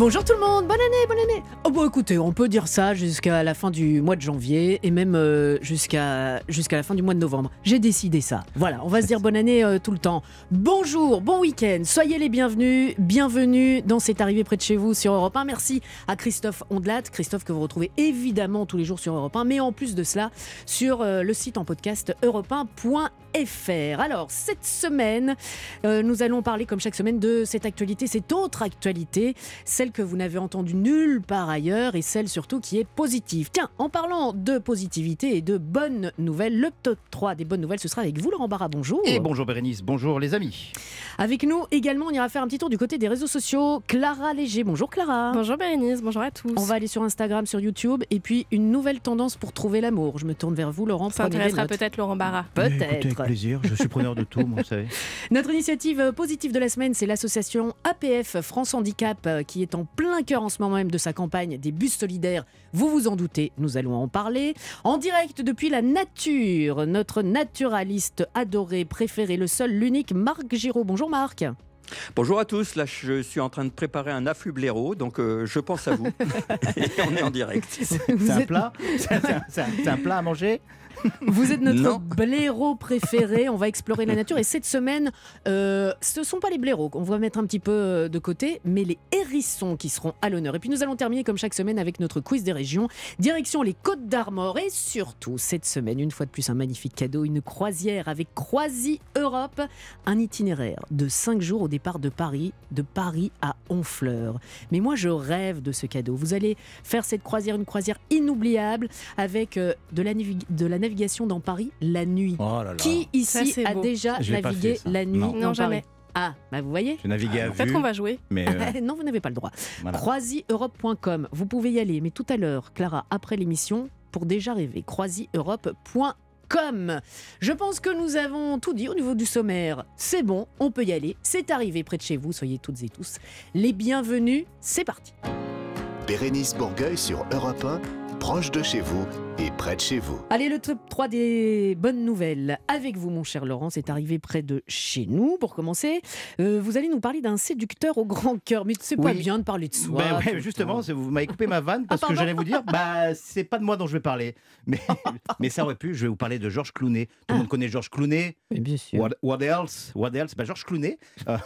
Bonjour tout le monde, bonne année, bonne année. Oh bon écoutez, on peut dire ça jusqu'à la fin du mois de janvier et même euh, jusqu'à la fin du mois de novembre. J'ai décidé ça. Voilà, on va se dire bonne année euh, tout le temps. Bonjour, bon week-end, soyez les bienvenus, bienvenue dans cette arrivée près de chez vous sur Europe 1. Merci à Christophe Ondelat, Christophe que vous retrouvez évidemment tous les jours sur Europe 1, mais en plus de cela sur euh, le site en podcast europe1.fr. Alors cette semaine, euh, nous allons parler comme chaque semaine de cette actualité, cette autre actualité, celle que vous n'avez entendue nulle part ailleurs et celle surtout qui est positive. Tiens, en parlant de positivité et de bonnes nouvelles, le top 3 des bonnes nouvelles, ce sera avec vous Laurent Barra, bonjour. Et bonjour Bérénice, bonjour les amis. Avec nous également, on ira faire un petit tour du côté des réseaux sociaux. Clara Léger, bonjour Clara. Bonjour Bérénice, bonjour à tous. On va aller sur Instagram, sur YouTube, et puis une nouvelle tendance pour trouver l'amour. Je me tourne vers vous, Laurent. Ça intéressera peut-être Laurent Barra. Écoutez, avec plaisir, je suis preneur de tout, moi, vous savez. Notre initiative positive de la semaine, c'est l'association APF France Handicap euh, qui est en plein cœur en ce moment même de sa campagne des bus solidaires. Vous vous en doutez, nous allons en parler. En direct depuis la nature, notre naturaliste adoré, préféré, le seul, l'unique, Marc Giraud. Bonjour Marc. Bonjour à tous, là je suis en train de préparer un afflux blaireau, donc euh, je pense à vous. Et on est en direct. Vous C'est un êtes, un, un plat à manger vous êtes notre Non. blaireau préféré. On va explorer la nature. Et cette semaine, euh, ce ne sont pas les blaireaux qu'on va mettre un petit peu euh, de côté, mais les hérissons qui seront à l'honneur. Et puis nous allons terminer comme chaque semaine avec notre quiz des régions. Direction les Côtes d'Armor. Et surtout, cette semaine, une fois de plus, un magnifique cadeau, une croisière avec Croisi Europe. Un itinéraire de 5 jours au départ de Paris, de Paris à Honfleur. Mais moi, je rêve de ce cadeau. Vous allez faire cette croisière, une croisière inoubliable avec euh, de, la de la navigation dans Paris la nuit. Oh là là. Qui ici a beau. déjà Je navigué la nuit Non. dans Non, Paris jamais. Ah, bah vous voyez J'ai navigué à Peut-être vue, qu'on va jouer. mais euh, Non, vous n'avez pas le droit. voilà. Croisieurope.com, vous pouvez y aller, mais tout à l'heure, Clara, après l'émission, pour déjà rêver, croisieurope.com. Je pense que nous avons tout dit au niveau du sommaire. C'est bon, on peut y aller. C'est arrivé près de chez vous, soyez toutes et tous les bienvenus. C'est parti. Bérénice Bourgueil sur Europe 1, proche de chez vous et près de chez vous. Allez, le top 3 des bonnes nouvelles. Avec vous, mon cher Laurent, c'est arrivé près de chez nous. Pour commencer, Euh, vous allez nous parler d'un séducteur au grand cœur. Mais c'est pas Oui. bien de parler de soi. Ben ouais, justement, vous m'avez coupé ma vanne parce Ah, que pardon. j'allais vous dire, bah c'est pas de moi dont je vais parler, mais mais ça aurait pu. Je vais vous parler de Georges Clooney. Tout le Ah. monde connaît Georges Clooney. Mais bien sûr. What, what else? What else? Bah, Georges Clooney. euh,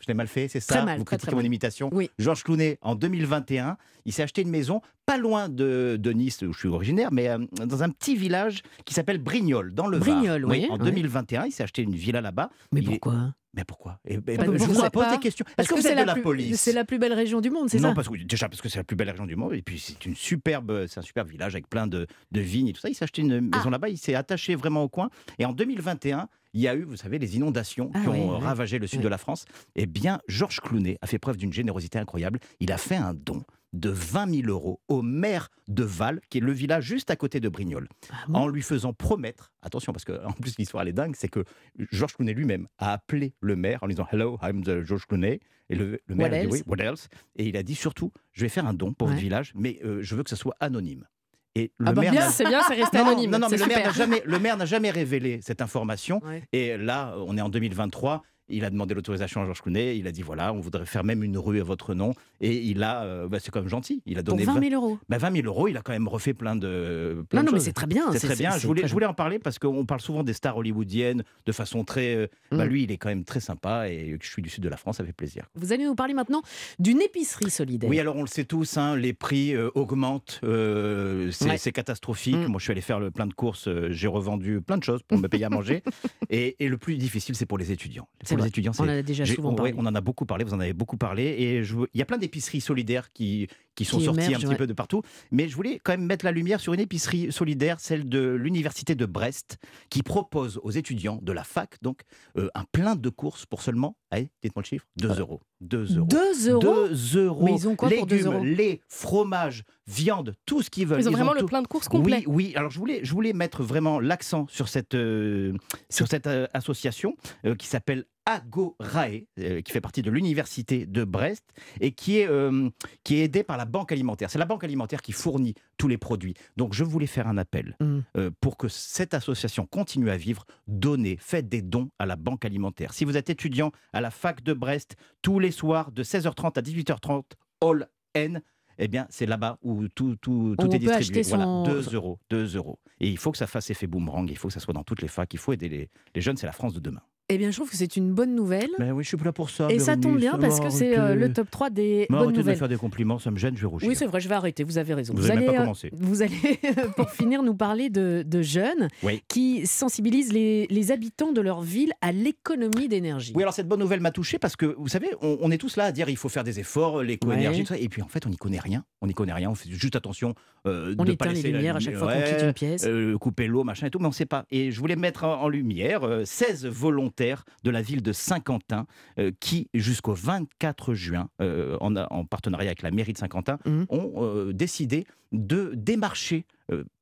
je l'ai mal fait, c'est ça? Très mal, vous très, critiquez très mon mal. imitation. Oui. Georges Clooney, en 2021, il s'est acheté une maison pas loin de, de Nice, où je suis originaire, mais euh, dans un petit village qui s'appelle Brignoles, dans le Var. Brignoles, oui, En ouais. 2021, il s'est acheté une villa là-bas. Mais Il est- pourquoi? Mais pourquoi? Eh ben, Bah, Je vous pose des questions. Parce Est-ce que, vous c'est êtes de la plus- police? C'est la plus belle région du monde, c'est non, ça? parce que déjà parce que c'est la plus belle région du monde et puis c'est une superbe, c'est un superbe village avec plein de, de vignes et tout ça. Il s'est acheté une Ah. maison là-bas, il s'est attaché vraiment au coin. Et en 2021, il y a eu, vous savez, les inondations Ah qui ont ravagé le sud de la France. Eh bien, Georges Clounet a fait preuve d'une générosité incroyable. Il a fait un don de 20 000 euros au maire de Val, qui est le village juste à côté de Brignoles, Ah bon en lui faisant promettre, attention parce que en plus l'histoire elle est dingue, c'est que Georges Clooney lui-même a appelé le maire en lui disant Hello, I'm the Georges Clooney. Et le, le maire What a dit else? Oui, what else? Et il a dit surtout, je vais faire un don pour Ouais. votre village, mais euh, je veux que ça soit anonyme. Et le Ah bah maire C'est bien, c'est resté non, anonyme. non, non, mais le maire n'a jamais, le maire n'a jamais révélé cette information. Ouais. Et là, on est en 2023. Il a demandé l'autorisation à Georges Clooney. Il a dit voilà, on voudrait faire même une rue à votre nom. Et il a, euh, bah, c'est quand même gentil. Il a Pour donné 20 000 euros. bah, 20 000 euros. Il a quand même refait plein de. plein Non, de non, mais c'est très bien. C'est très bien. Je voulais, je voulais en parler parce qu'on parle souvent des stars hollywoodiennes de façon très. euh, bah, Mm. lui, il est quand même très sympa et je suis du sud de la France, ça fait plaisir. Vous allez nous parler maintenant d'une épicerie solidaire. Oui, alors on le sait tous, hein, les prix euh, augmentent, c'est Ouais. catastrophique. Mm. Moi, je suis allé faire le, plein de courses, j'ai revendu plein de choses pour me payer à manger. Et, et le plus difficile, c'est pour les étudiants. Pour les vrai. étudiants, On en a déjà souvent ouais, parlé. on en a beaucoup parlé, vous en avez beaucoup parlé. Et je, il y a plein d'épiceries solidaires qui, qui sont Qui émergent, un petit ouais. peu de partout. Mais je voulais quand même mettre la lumière sur une épicerie solidaire, celle de l'Université de Brest, qui propose aux étudiants de la fac donc euh, un plein de courses pour seulement, allez, dites-moi le chiffre, 2 euros. 2 euros. 2 euros? 2 euros. Mais ils ont quoi pour deux Légumes, euros? lait, fromage, viande, tout ce qu'ils veulent. Ils ont vraiment le tout. plein de courses complet. Oui, oui. Alors je voulais, je voulais mettre vraiment l'accent sur cette, euh, sur cette euh, association euh, qui s'appelle Agorae, euh, qui fait partie de l'université de Brest et qui est, euh, qui est aidée par la banque alimentaire. C'est la banque alimentaire qui fournit tous les produits. Donc je voulais faire un appel Mm. euh, pour que cette association continue à vivre. Donnez, faites des dons à la banque alimentaire. Si vous êtes étudiant à la fac de Brest, tous les soirs de 16h30 à 18h30, All N, eh bien, c'est là-bas où tout, tout, tout est distribué. Voilà, son- 2 euros, 2 euros. Et il faut que ça fasse effet boomerang, il faut que ça soit dans toutes les facs, il faut aider les, les jeunes, c'est la France de demain. Eh bien, je trouve que c'est une bonne nouvelle. Mais oui, je suis là pour ça. Et ça tombe bien parce que c'est euh, le top 3 des bonnes Arrêtez de me nouvelles. faire des compliments, ça me gêne, je vais rougir. Oui, c'est vrai, je vais arrêter, vous avez raison. Vous allez, pas euh, commencé. vous allez, pour finir, nous parler de, de jeunes Oui. qui sensibilisent les, les habitants de leur ville à l'économie d'énergie. Oui, alors cette bonne nouvelle m'a touché parce que, vous savez, on, on est tous là à dire il faut faire des efforts, l'éco-énergie, Ouais. tout ça. Et puis en fait, on n'y connaît rien. On n'y connaît rien. On fait juste attention euh, On de pas éteint les laisser la lumières à chaque fois qu'on ouais, quitte une pièce. euh, couper l'eau, machin et tout, mais on ne sait pas. Et je voulais mettre en, en lumière euh, 16 volontaires de la ville de Saint-Quentin euh, qui, jusqu'au 24 juin, euh, en, en partenariat avec la mairie de Saint-Quentin, Mhm. ont euh, décidé de démarcher.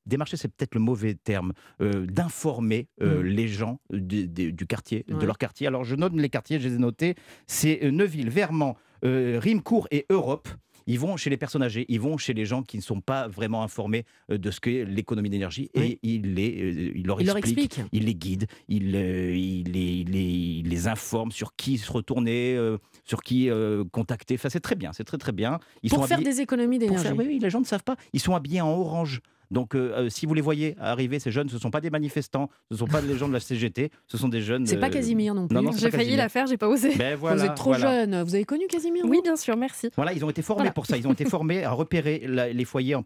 démarcher, c'est peut-être le mauvais terme, euh, d'informer euh, Mhm. les gens du, quartier, Ouais. de leur quartier. Alors je note les quartiers, je les ai notés. C'est Neuville, Vermont, euh, Rimecourt et Europe. Ils vont chez les personnes âgées, ils vont chez les gens qui ne sont pas vraiment informés euh, de ce qu'est l'économie d'énergie Oui. et ils, les, euh, ils leur Il leur expliquent, explique. il les guide, il, euh, il les, il les- il les informe sur qui se retourner, euh, sur qui euh, contacter. Enfin, c'est très bien, c'est très très bien. Ils Pour sont faire habillés- des économies d'énergie. faire- oui, oui, les gens ne savent pas. Ils sont habillés en orange. Donc, euh, euh, si vous les voyez arriver, ces jeunes, ce ne sont pas des manifestants, ce ne sont pas des gens de la CGT, ce sont des jeunes. C'est pas euh, Casimir non plus. non, non, c'est J'ai pas failli la faire, j'ai pas osé. Ben Vous voilà, êtes trop voilà. jeune. Vous avez connu Casimir Oui, vous bien sûr, merci. Voilà, ils ont été formés Voilà. pour ça. Ils ont été formés à repérer la- les foyers en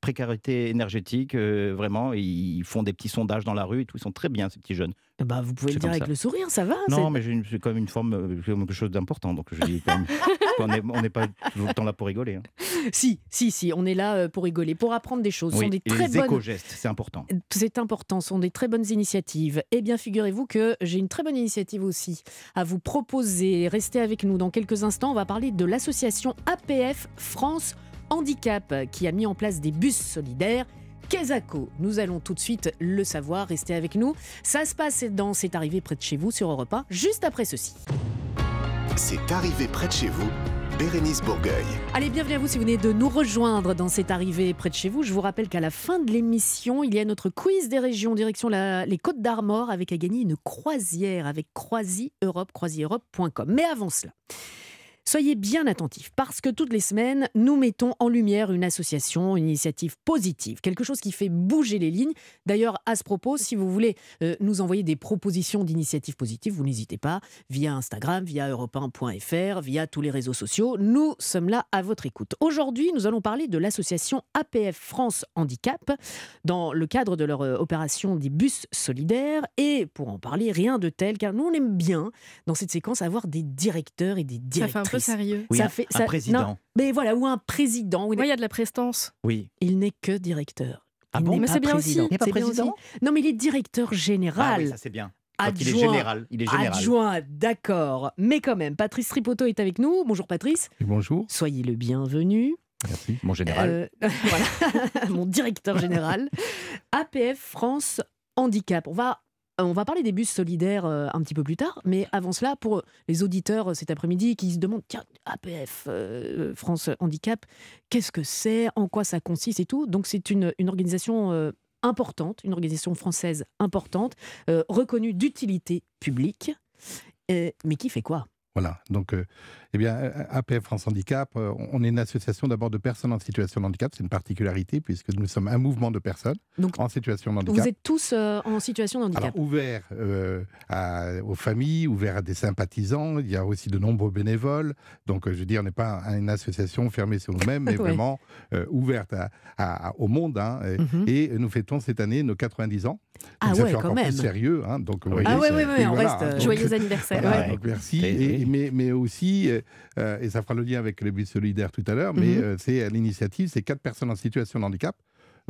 précarité énergétique. euh, vraiment, ils font des petits sondages dans la rue et tout. Ils sont très bien, ces petits jeunes. Bah, vous pouvez le dire avec ça. le sourire, ça va. Non, mais j'ai quand même une forme, euh, quelque chose d'important. Donc, je dis quand même, on n'est pas tout le temps là pour rigoler. hein. Si, si, si, on est là euh, pour rigoler, pour apprendre des choses. Oui, sont des et très les bonnes éco-gestes, c'est important. C'est important, ce sont des très bonnes initiatives. Eh bien, figurez-vous que j'ai une très bonne initiative aussi à vous proposer. Restez avec nous dans quelques instants. On va parler de l'association APF France Handicap qui a mis en place des bus solidaires. Kesako, nous allons tout de suite le savoir. Restez avec nous. Ça se passe dans C'est arrivé près de chez vous sur Europe 1, juste après ceci. C'est arrivé près de chez vous, Bérénice Bourgueil. Allez, bienvenue à vous si vous venez de nous rejoindre dans cette arrivée près de chez vous. Je vous rappelle qu'à la fin de l'émission, il y a notre quiz des régions direction la- les Côtes d'Armor avec à gagner une croisière avec Croisi Europe, croisieurope.com. Mais avant cela, soyez bien attentifs parce que toutes les semaines, nous mettons en lumière une association, une initiative positive, quelque chose qui fait bouger les lignes. D'ailleurs, à ce propos, si vous voulez euh, nous envoyer des propositions d'initiatives positives, vous n'hésitez pas via Instagram, via europe1.fr, via tous les réseaux sociaux. Nous sommes là à votre écoute. Aujourd'hui, nous allons parler de l'association APF France Handicap dans le cadre de leur euh, opération des bus solidaires. Et pour en parler, rien de tel, car nous, on aime bien dans cette séquence avoir des directeurs et des directrices. Peu sérieux. Oui, Ça un, fait- un ça- président. non. Mais voilà, ou un président. ou une- Moi, il y a de la prestance. Oui. Il n'est que directeur. Ah Il bon Mais c'est bien président. aussi. Il n'est pas président. Non, mais il est directeur Ah général. oui, ça c'est bien. Quand il est Adjoint. général. Il est général. Adjoint, d'accord. Mais quand même, Patrice Tripoto est avec nous. Bonjour Patrice. Bonjour, Soyez le bienvenu. merci. Mon général. Euh, voilà, mon directeur général. APF France Handicap. On va, on va parler des bus solidaires euh, un petit peu plus tard, mais avant cela, pour les auditeurs euh, cet après-midi qui se demandent tiens, APF euh, France Handicap, qu'est-ce que c'est En quoi ça consiste et tout Donc, c'est une, organisation. euh, importante, une organisation française importante, euh, reconnue d'utilité publique, euh, mais qui fait quoi? Voilà, donc, euh, eh bien, euh, APF France Handicap, euh, on est une association d'abord de personnes en situation de handicap, c'est une particularité puisque nous sommes un mouvement de personnes Donc, en situation de handicap. Vous êtes tous euh, en situation de handicap. Alors, ouvert euh, à- aux familles, ouvert à des sympathisants, il y a aussi de nombreux bénévoles. Donc, euh, je veux dire, on n'est pas une association fermée sur nous-mêmes, mais Ouais. vraiment euh, ouverte à- à- au monde. hein. Et, Mhm. et nous fêtons cette année nos 90 ans. Ah Donc, ça ouais, fait quand encore même. plus sérieux. hein. Donc, vous Ah voyez, Ah ouais, ouais, ouais, oui, on voilà, reste, hein. Donc, Joyeux anniversaire. Voilà, Ouais. donc merci. Et- Et- et- mais, mais aussi, euh, euh, et ça fera le lien avec le but solidaire tout à l'heure, mais Mhm. euh, c'est l'initiative, c'est quatre personnes en situation de handicap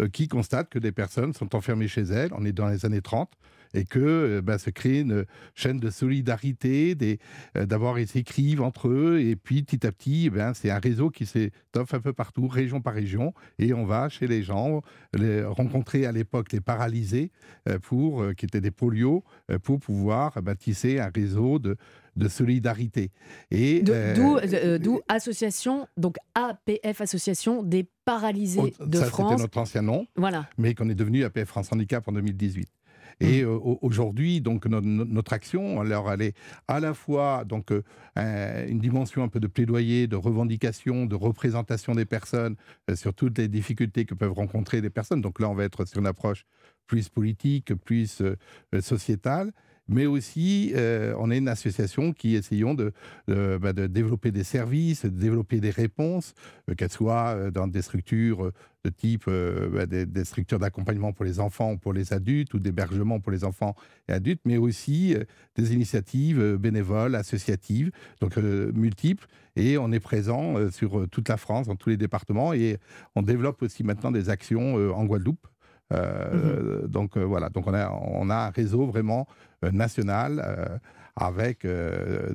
euh, qui constatent que des personnes sont enfermées chez elles, on est dans les années 30, et que ben, se crée une chaîne de solidarité, d'abord ils s'écrivent entre eux, et puis petit à petit, eh c'est un réseau qui s'étoffe un peu partout, région par région, et on va chez les gens, les, rencontrer à l'époque les paralysés, pour, qui étaient des polios, pour pouvoir ben, tisser un réseau de, de solidarité. Et euh, D'où euh, d'où association, donc APF Association des paralysés au- de ça, France. c'était notre ancien nom, Voilà. mais qu'on est devenu APF France Handicap en 2018. Mmh. Et euh, au- aujourd'hui, donc no- no- notre action, alors elle est à la fois donc euh, un- une dimension un peu de plaidoyer, de revendication, de représentation des personnes euh, sur toutes les difficultés que peuvent rencontrer des personnes. Donc là, on va être sur une approche plus politique, plus euh, euh, sociétale. Mais aussi, euh, on est une association qui essayons bah, de développer des services, de développer des réponses, euh, qu'elles soient euh, dans des structures de type bah, des, des structures d'accompagnement pour les enfants ou pour les adultes ou d'hébergement pour les enfants et adultes, mais aussi des initiatives bénévoles, associatives, donc multiples. Et on est présent sur toute la France, dans tous les départements, et on développe aussi maintenant des actions en Guadeloupe. Euh, Donc euh, voilà, donc on a, on a un réseau vraiment euh, national avec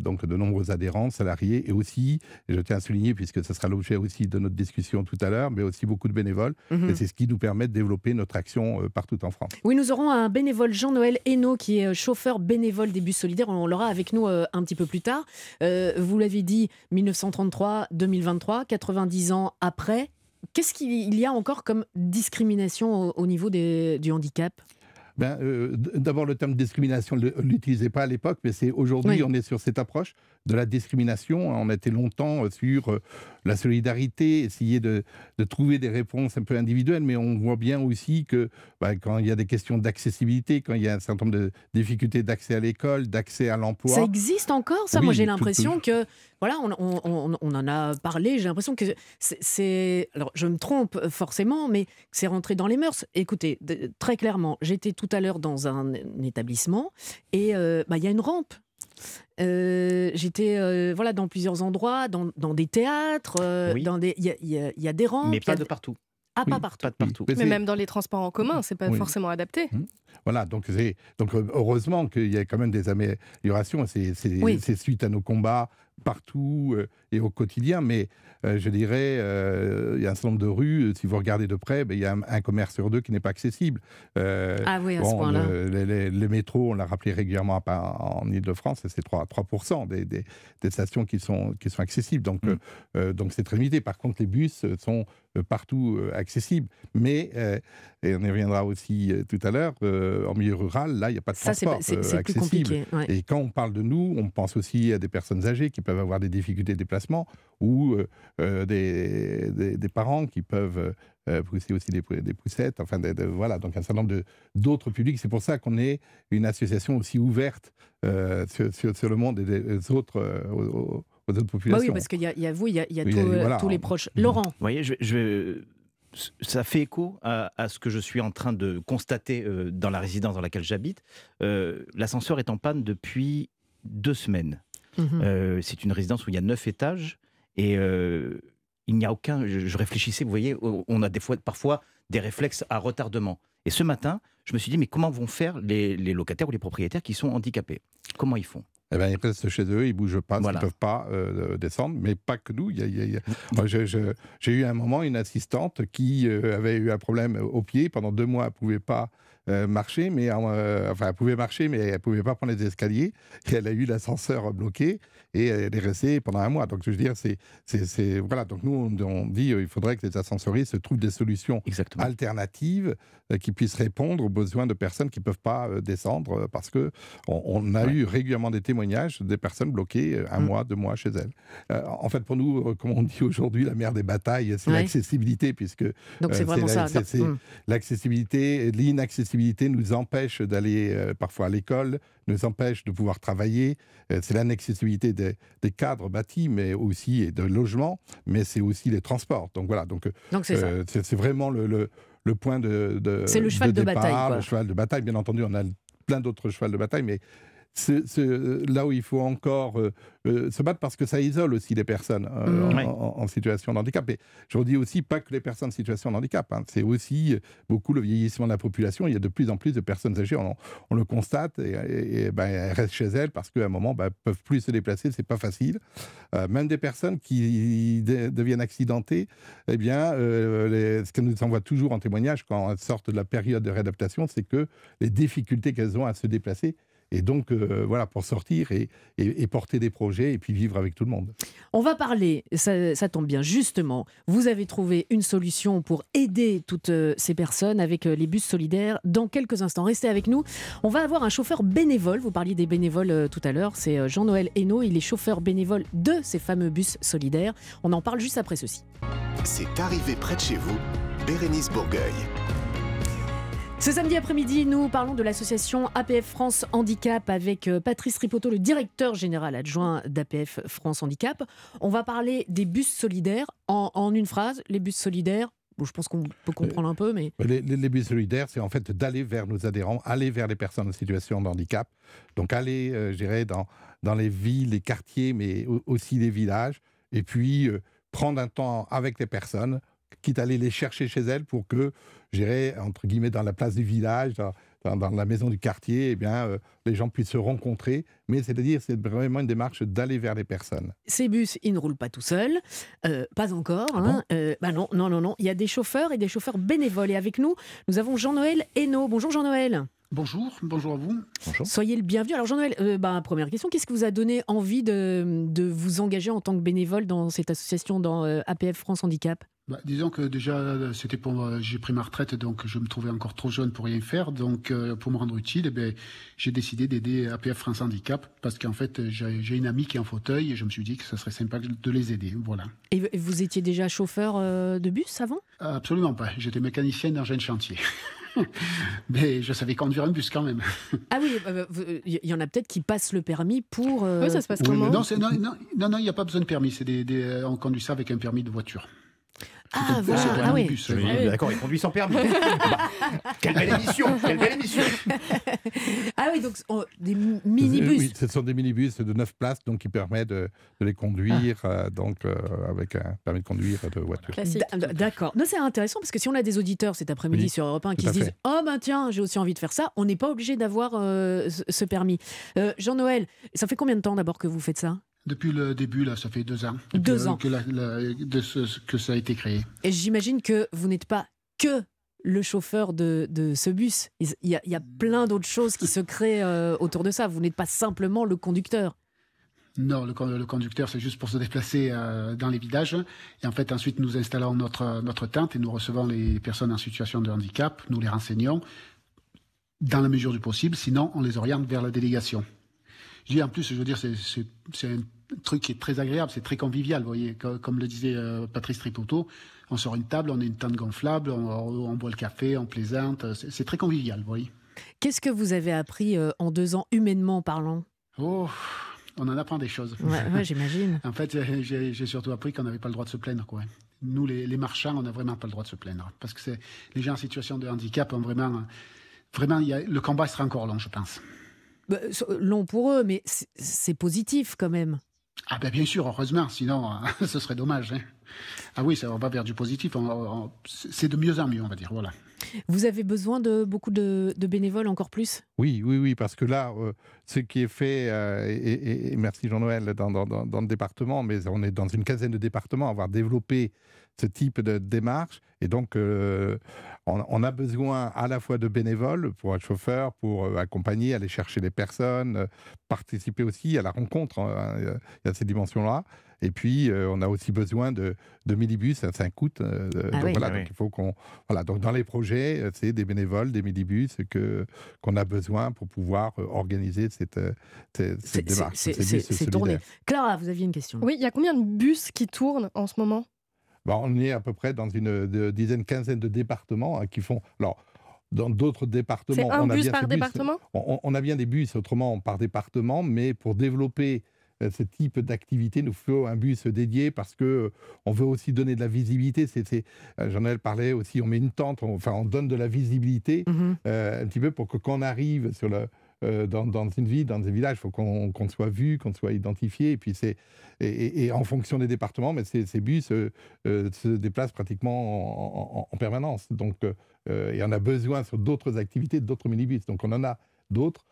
donc de nombreux adhérents, salariés et aussi, et je tiens à souligner puisque ce sera l'objet aussi de notre discussion tout à l'heure, mais aussi beaucoup de bénévoles. Mhm. Et c'est ce qui nous permet de développer notre action partout en France. Oui, nous aurons un bénévole, Jean-Noël Hainaut, qui est chauffeur bénévole des bus solidaires. On l'aura avec nous un petit peu plus tard. Vous l'avez dit, 1933-2023, 90 ans après. Qu'est-ce qu'il y a encore comme discrimination au, au niveau des- du handicap? Ben, euh, D'abord, le terme discrimination, ne l'utilisait pas à l'époque, mais c'est aujourd'hui, Oui. on est sur cette approche de la discrimination. On a été longtemps euh, sur euh, la solidarité, essayer de, de trouver des réponses un peu individuelles, mais on voit bien aussi que ben, quand il y a des questions d'accessibilité, quand il y a un certain nombre de difficultés d'accès à l'école, d'accès à l'emploi, Ça existe encore, ça? Oui, Moi, j'ai l'impression que, voilà, on, on- on- on en a parlé, j'ai l'impression que c'est-. Alors, je me trompe euh, forcément, mais c'est rentré dans les mœurs. Écoutez, de- très clairement, j'étais tout à l'heure dans un, un établissement et euh, bah, il y a une rampe. Euh, J'étais euh, voilà dans plusieurs endroits, dans, dans des théâtres, euh, Oui. dans des il y a, y y des rampes. Mais pas a de partout. Ah, pas partout. Pas de partout. Mais même dans les transports en commun, c'est pas Oui. forcément adapté. Voilà, donc, donc heureusement qu'il y a quand même des améliorations. C'est suite à nos combats partout euh, et au quotidien. Mais euh, je dirais, euh, il y a un certain nombre de rues, euh, si vous regardez de près, ben, il y a un, un commerce sur deux qui n'est pas accessible. Euh, Ah oui, à ce point-là. le- les, les- les métros, on l'a rappelé régulièrement en Ile-de-France, c'est 3, 3% des, des, des stations qui sont, qui sont accessibles. Donc, Mm. donc c'est très limité. Par contre, les bus sont partout accessibles. Mais, et on y reviendra aussi tout à l'heure, en milieu rural, là, il n'y a pas de Ça, transport c'est c'est plus accessible. compliqué. ouais. Et quand on parle de nous, on pense aussi à des personnes âgées qui peuvent avoir des difficultés de déplacement ou euh, euh, des, des, des parents qui peuvent euh, pousser aussi des, pou- des poussettes. Enfin, voilà, donc un certain nombre d'autres publics. C'est pour ça qu'on est une association aussi ouverte euh, sur, sur- sur le monde et des autres, aux, aux- aux autres Bah populations. oui, parce qu'il y, a- il y a vous, il y a, il y a Oui, tous, il y a- voilà. tous les proches. Laurent, Vous voyez, je, je- ça fait écho à, à ce que je suis en train de constater euh, dans la résidence dans laquelle j'habite. Euh, L'ascenseur est en panne depuis deux semaines. Mhm. Euh, c'est une résidence où il y a neuf étages et euh, il n'y a aucun. Je, je réfléchissais, vous voyez, on a des fois, parfois des réflexes à retardement. Et ce matin, je me suis dit, mais comment vont faire les, les locataires ou les propriétaires qui sont handicapés? Comment ils font? Eh ben, ils restent chez eux, ils bougent pas, Voilà. ils ne peuvent pas euh, descendre, mais pas que nous. J'ai eu un moment une assistante qui euh, avait eu un problème au pied. Pendant deux mois, elle ne pouvait pas euh, marcher, mais euh, enfin, elle pouvait marcher, mais elle ne pouvait pas prendre les escaliers. Et elle a eu l'ascenseur bloqué et elle est restée pendant un mois. Donc, je veux dire, c'est. Voilà, donc nous, on, on dit qu'il faudrait que les ascensoristes trouvent des solutions Exactement. alternatives euh, qui puissent répondre aux besoins de personnes qui ne peuvent pas euh, descendre euh, parce que on, on a Ouais. eu régulièrement des témoignages des personnes bloquées euh, un Mm. mois, deux mois chez elles. Euh, en fait, pour nous, euh, comme on dit aujourd'hui, la mère des batailles, c'est Ouais. l'accessibilité, puisque donc euh, c'est vraiment ça. c'est- c'est- Mhm. Nous empêche d'aller euh, parfois à l'école, nous empêche de pouvoir travailler. Euh, c'est l'inaccessibilité des, des cadres bâtis, mais aussi et de logements, mais c'est aussi les transports. Donc voilà, donc euh, c'est euh, c'est vraiment le, le- le point de, de- C'est le cheval de départ, bataille, quoi. Le cheval de bataille, bien entendu, on a plein d'autres chevals de bataille, mais c'est c'est là où il faut encore euh, euh, se battre parce que ça isole aussi les personnes euh, Mhm. en, Ouais. en- en situation de handicap. Et je redis aussi pas que les personnes en situation de handicap, hein. c'est aussi euh, beaucoup le vieillissement de la population. Il y a de plus en plus de personnes âgées, on, on le constate, et, et- et, ben, elles restent chez elles parce qu'à un moment, ben, peuvent plus se déplacer, c'est pas facile. Euh, même des personnes qui de- deviennent accidentées, eh bien, euh, les- ce qu'elles nous envoient toujours en témoignage quand elles sortent de la période de réadaptation, c'est que les difficultés qu'elles ont à se déplacer Et donc, euh, voilà, pour sortir et, et- et porter des projets et puis vivre avec tout le monde. On va parler, ça, ça tombe bien, justement, vous avez trouvé une solution pour aider toutes euh, ces personnes avec euh, les bus solidaires dans quelques instants. Restez avec nous. On va avoir un chauffeur bénévole, vous parliez des bénévoles tout à l'heure, c'est Jean-Noël Hainaut, il est chauffeur bénévole de ces fameux bus solidaires. On en parle juste après ceci. C'est arrivé près de chez vous, Bérénice Bourgueil. Ce samedi après-midi, nous parlons de l'association APF France Handicap avec euh, Patrice Ripoteau, le directeur général adjoint d'APF France Handicap. On va parler des bus solidaires en, une phrase. Les bus solidaires, je pense qu'on peut comprendre un peu, mais Les, les, bus solidaires, c'est en fait d'aller vers nos adhérents, aller vers les personnes en situation de handicap. Donc aller, euh, je dirais, dans, les villes, les quartiers, mais au- aussi les villages. Et puis euh, prendre un temps avec les personnes, quitte à aller les chercher chez elles pour que, je dirais, entre guillemets, dans la place du village, dans, dans- dans la maison du quartier, eh bien, euh, les gens puissent se rencontrer. Mais c'est-à-dire, c'est vraiment une démarche d'aller vers les personnes. ces bus, ils ne roulent pas tout seuls. Euh, pas encore. Ah hein. Euh, bah non, non, non, non. Il y a des chauffeurs et des chauffeurs bénévoles. Et avec nous, nous avons Jean-Noël Hainaut. Bonjour Jean-Noël. Bonjour, bonjour à vous. Soyez le bienvenu. Alors Jean-Noël, euh, bah, première question, qu'est-ce qui vous a donné envie de, de vous engager en tant que bénévole dans cette association, dans euh, APF France Handicap? Bah, disons que déjà, euh, c'était pour euh, j'ai pris ma retraite, donc je me trouvais encore trop jeune pour rien faire. Donc, euh, pour me rendre utile, eh ben, j'ai décidé d'aider APF France Handicap parce qu'en fait, j'ai une amie qui est en fauteuil et je me suis dit que ça serait sympa de les aider. Voilà. Et vous étiez déjà chauffeur euh, de bus avant? Absolument pas. J'étais mécanicien d'engin de chantier. Mais je savais conduire un bus quand même. Ah oui, euh, vous- il y en a peut-être qui passent le permis pour... euh, Oui, ça se passe Oui, comment non, non, non, non, non, il n'y a pas besoin de permis. C'est des, des- on conduit ça avec un permis de voiture. Ah, voilà. un Ah oui. bus, Je me dis, voilà. oui. D'accord, il conduit sans permis. Bah, quelle belle émission Quelle belle émission Ah oui, donc oh, des mi- minibus. Oui, ce sont des minibus de 9 places, donc qui permettent de, de les conduire, Ah. euh, donc euh, avec un permis de conduire de voiture. Classique. D- D'accord. Non, c'est intéressant parce que si on a des auditeurs cet après-midi Oui, sur Europe 1 qui tout à se disent fait. Oh ben tiens, j'ai aussi envie de faire ça, on n'est pas obligé d'avoir euh, ce ce permis. Euh, Jean-Noël, ça fait combien de temps d'abord que vous faites ça? Depuis le début, là, ça fait deux ans. Deux ans. Que, la- la- de ce- que ça a été créé. Et j'imagine que vous n'êtes pas que le chauffeur de, de ce bus. Il y a, il y a plein d'autres choses qui se créent euh, autour de ça. Vous n'êtes pas simplement le conducteur. Non, le, con- le conducteur, c'est juste pour se déplacer euh, dans les villages. Et en fait, ensuite, nous installons notre, notre tente et nous recevons les personnes en situation de handicap. Nous les renseignons dans la mesure du possible. Sinon, on les oriente vers la délégation. Je dis en plus, je veux dire, c'est un truc qui est très agréable, c'est très convivial. Vous voyez, Co- comme, le disait euh, Patrice Tripoteau, on sort une table, on a une tente gonflable, on, on boit le café, on plaisante. C'est c'est très convivial, vous voyez. Qu'est-ce que vous avez appris euh, en deux ans, humainement parlant? Oh, on en apprend des choses. Ouais, ouais, j'imagine. En fait, j'ai- surtout appris qu'on n'avait pas le droit de se plaindre. Quoi. Nous, les, les marchands, on n'a vraiment pas le droit de se plaindre. Parce que les gens en situation de handicap ont vraiment. Vraiment, y a- le combat sera encore long, je pense. Bah, long pour eux, mais c'est positif quand même. Ah, ben bien sûr, heureusement, sinon, euh, ce serait dommage. hein. Ah oui, ça va vers du positif. on- on- c'est de mieux en mieux, on va dire. Voilà. Vous avez besoin de beaucoup de, de bénévoles encore plus? Oui, oui, oui, parce que là, euh, ce qui est fait, euh, et, et- et merci Jean-Noël, dans, dans- dans- dans le département, mais on est dans une quinzaine de départements à avoir développé ce type de démarche. Et donc, euh, on, on a besoin à la fois de bénévoles pour être chauffeur, pour euh, accompagner, aller chercher les personnes, euh, participer aussi à la rencontre. hein, Il y a- ces dimensions-là. Et puis, euh, on a aussi besoin de, de minibus, ça, ça coûte. euh, Ah donc oui. voilà, Ah donc oui. il faut qu'on. Voilà, donc dans les projets, c'est des bénévoles, des minibus que qu'on a besoin pour pouvoir organiser cette, cette, démarche. c'est- ces c'est- bus c'est tourné. Clara, vous aviez une question Oui, il y a combien de bus qui tournent en ce moment? Bah, on est à peu près dans une de- dizaine, quinzaine de départements hein, qui font. Alors, dans d'autres départements, un on a bien par bus. département? On, on a bien des bus autrement par département, mais pour développer euh, ce type d'activité, nous faut un bus dédié parce que euh, on veut aussi donner de la visibilité. C'est, euh, Jean-Noël parlait aussi, on met une tente, on, enfin on donne de la visibilité Mhm. euh, un petit peu pour que quand on arrive sur le, euh, dans, une ville, dans un village, il faut qu'on, soit vu, qu'on soit identifié. Et puis c'est et, en fonction des départements, mais ces, bus euh, euh, se déplacent pratiquement en, en- en permanence. Donc euh, et on a besoin sur d'autres activités, d'autres minibus. Donc on en a d'autres.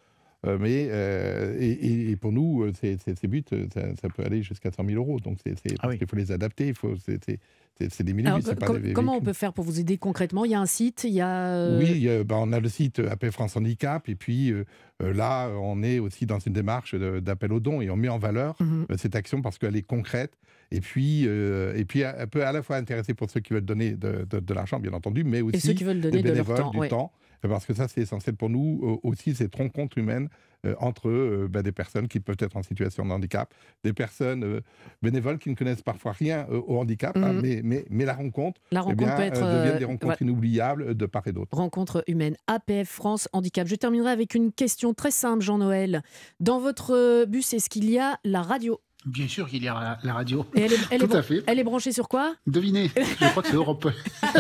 Euh, mais euh, et, pour nous, euh, ces, ces- ces buts, ça, ça peut aller jusqu'à 100 000 euros. Donc c'est, c'est- Ah oui. il faut les adapter. Il faut, c'est, c'est- c'est- c'est des Alors, pas com- des comment on peut faire pour vous aider concrètement? Il y a un site, il y a. Oui, il y a- bah, on a le site AP France Handicap et puis euh, là, on est aussi dans une démarche de- d'appel aux dons et on met en valeur euh, cette action parce qu'elle est concrète et puis, euh, et puis elle peut à la fois intéresser pour ceux qui veulent donner de, de- de l'argent, bien entendu, mais aussi Et ceux qui veulent des donner de leur temps. du ouais. temps, parce que ça, c'est essentiel pour nous euh, aussi, cette rencontre humaine euh, entre euh, bah, des personnes qui peuvent être en situation de handicap, des personnes bénévoles qui ne connaissent parfois rien au handicap, hein, Mhm. mais, mais, mais la rencontre, La eh rencontre bien, peut être. euh, des rencontres inoubliables de part et d'autre. rencontre humaine. APF France Handicap. Je terminerai avec une question très simple, Jean-Noël. Dans votre bus, est-ce qu'il y a la radio Bien sûr qu'il y a la, la radio. Et elle est, elle est Tout à fait. elle est branchée sur quoi? Devinez, je crois que c'est Europe.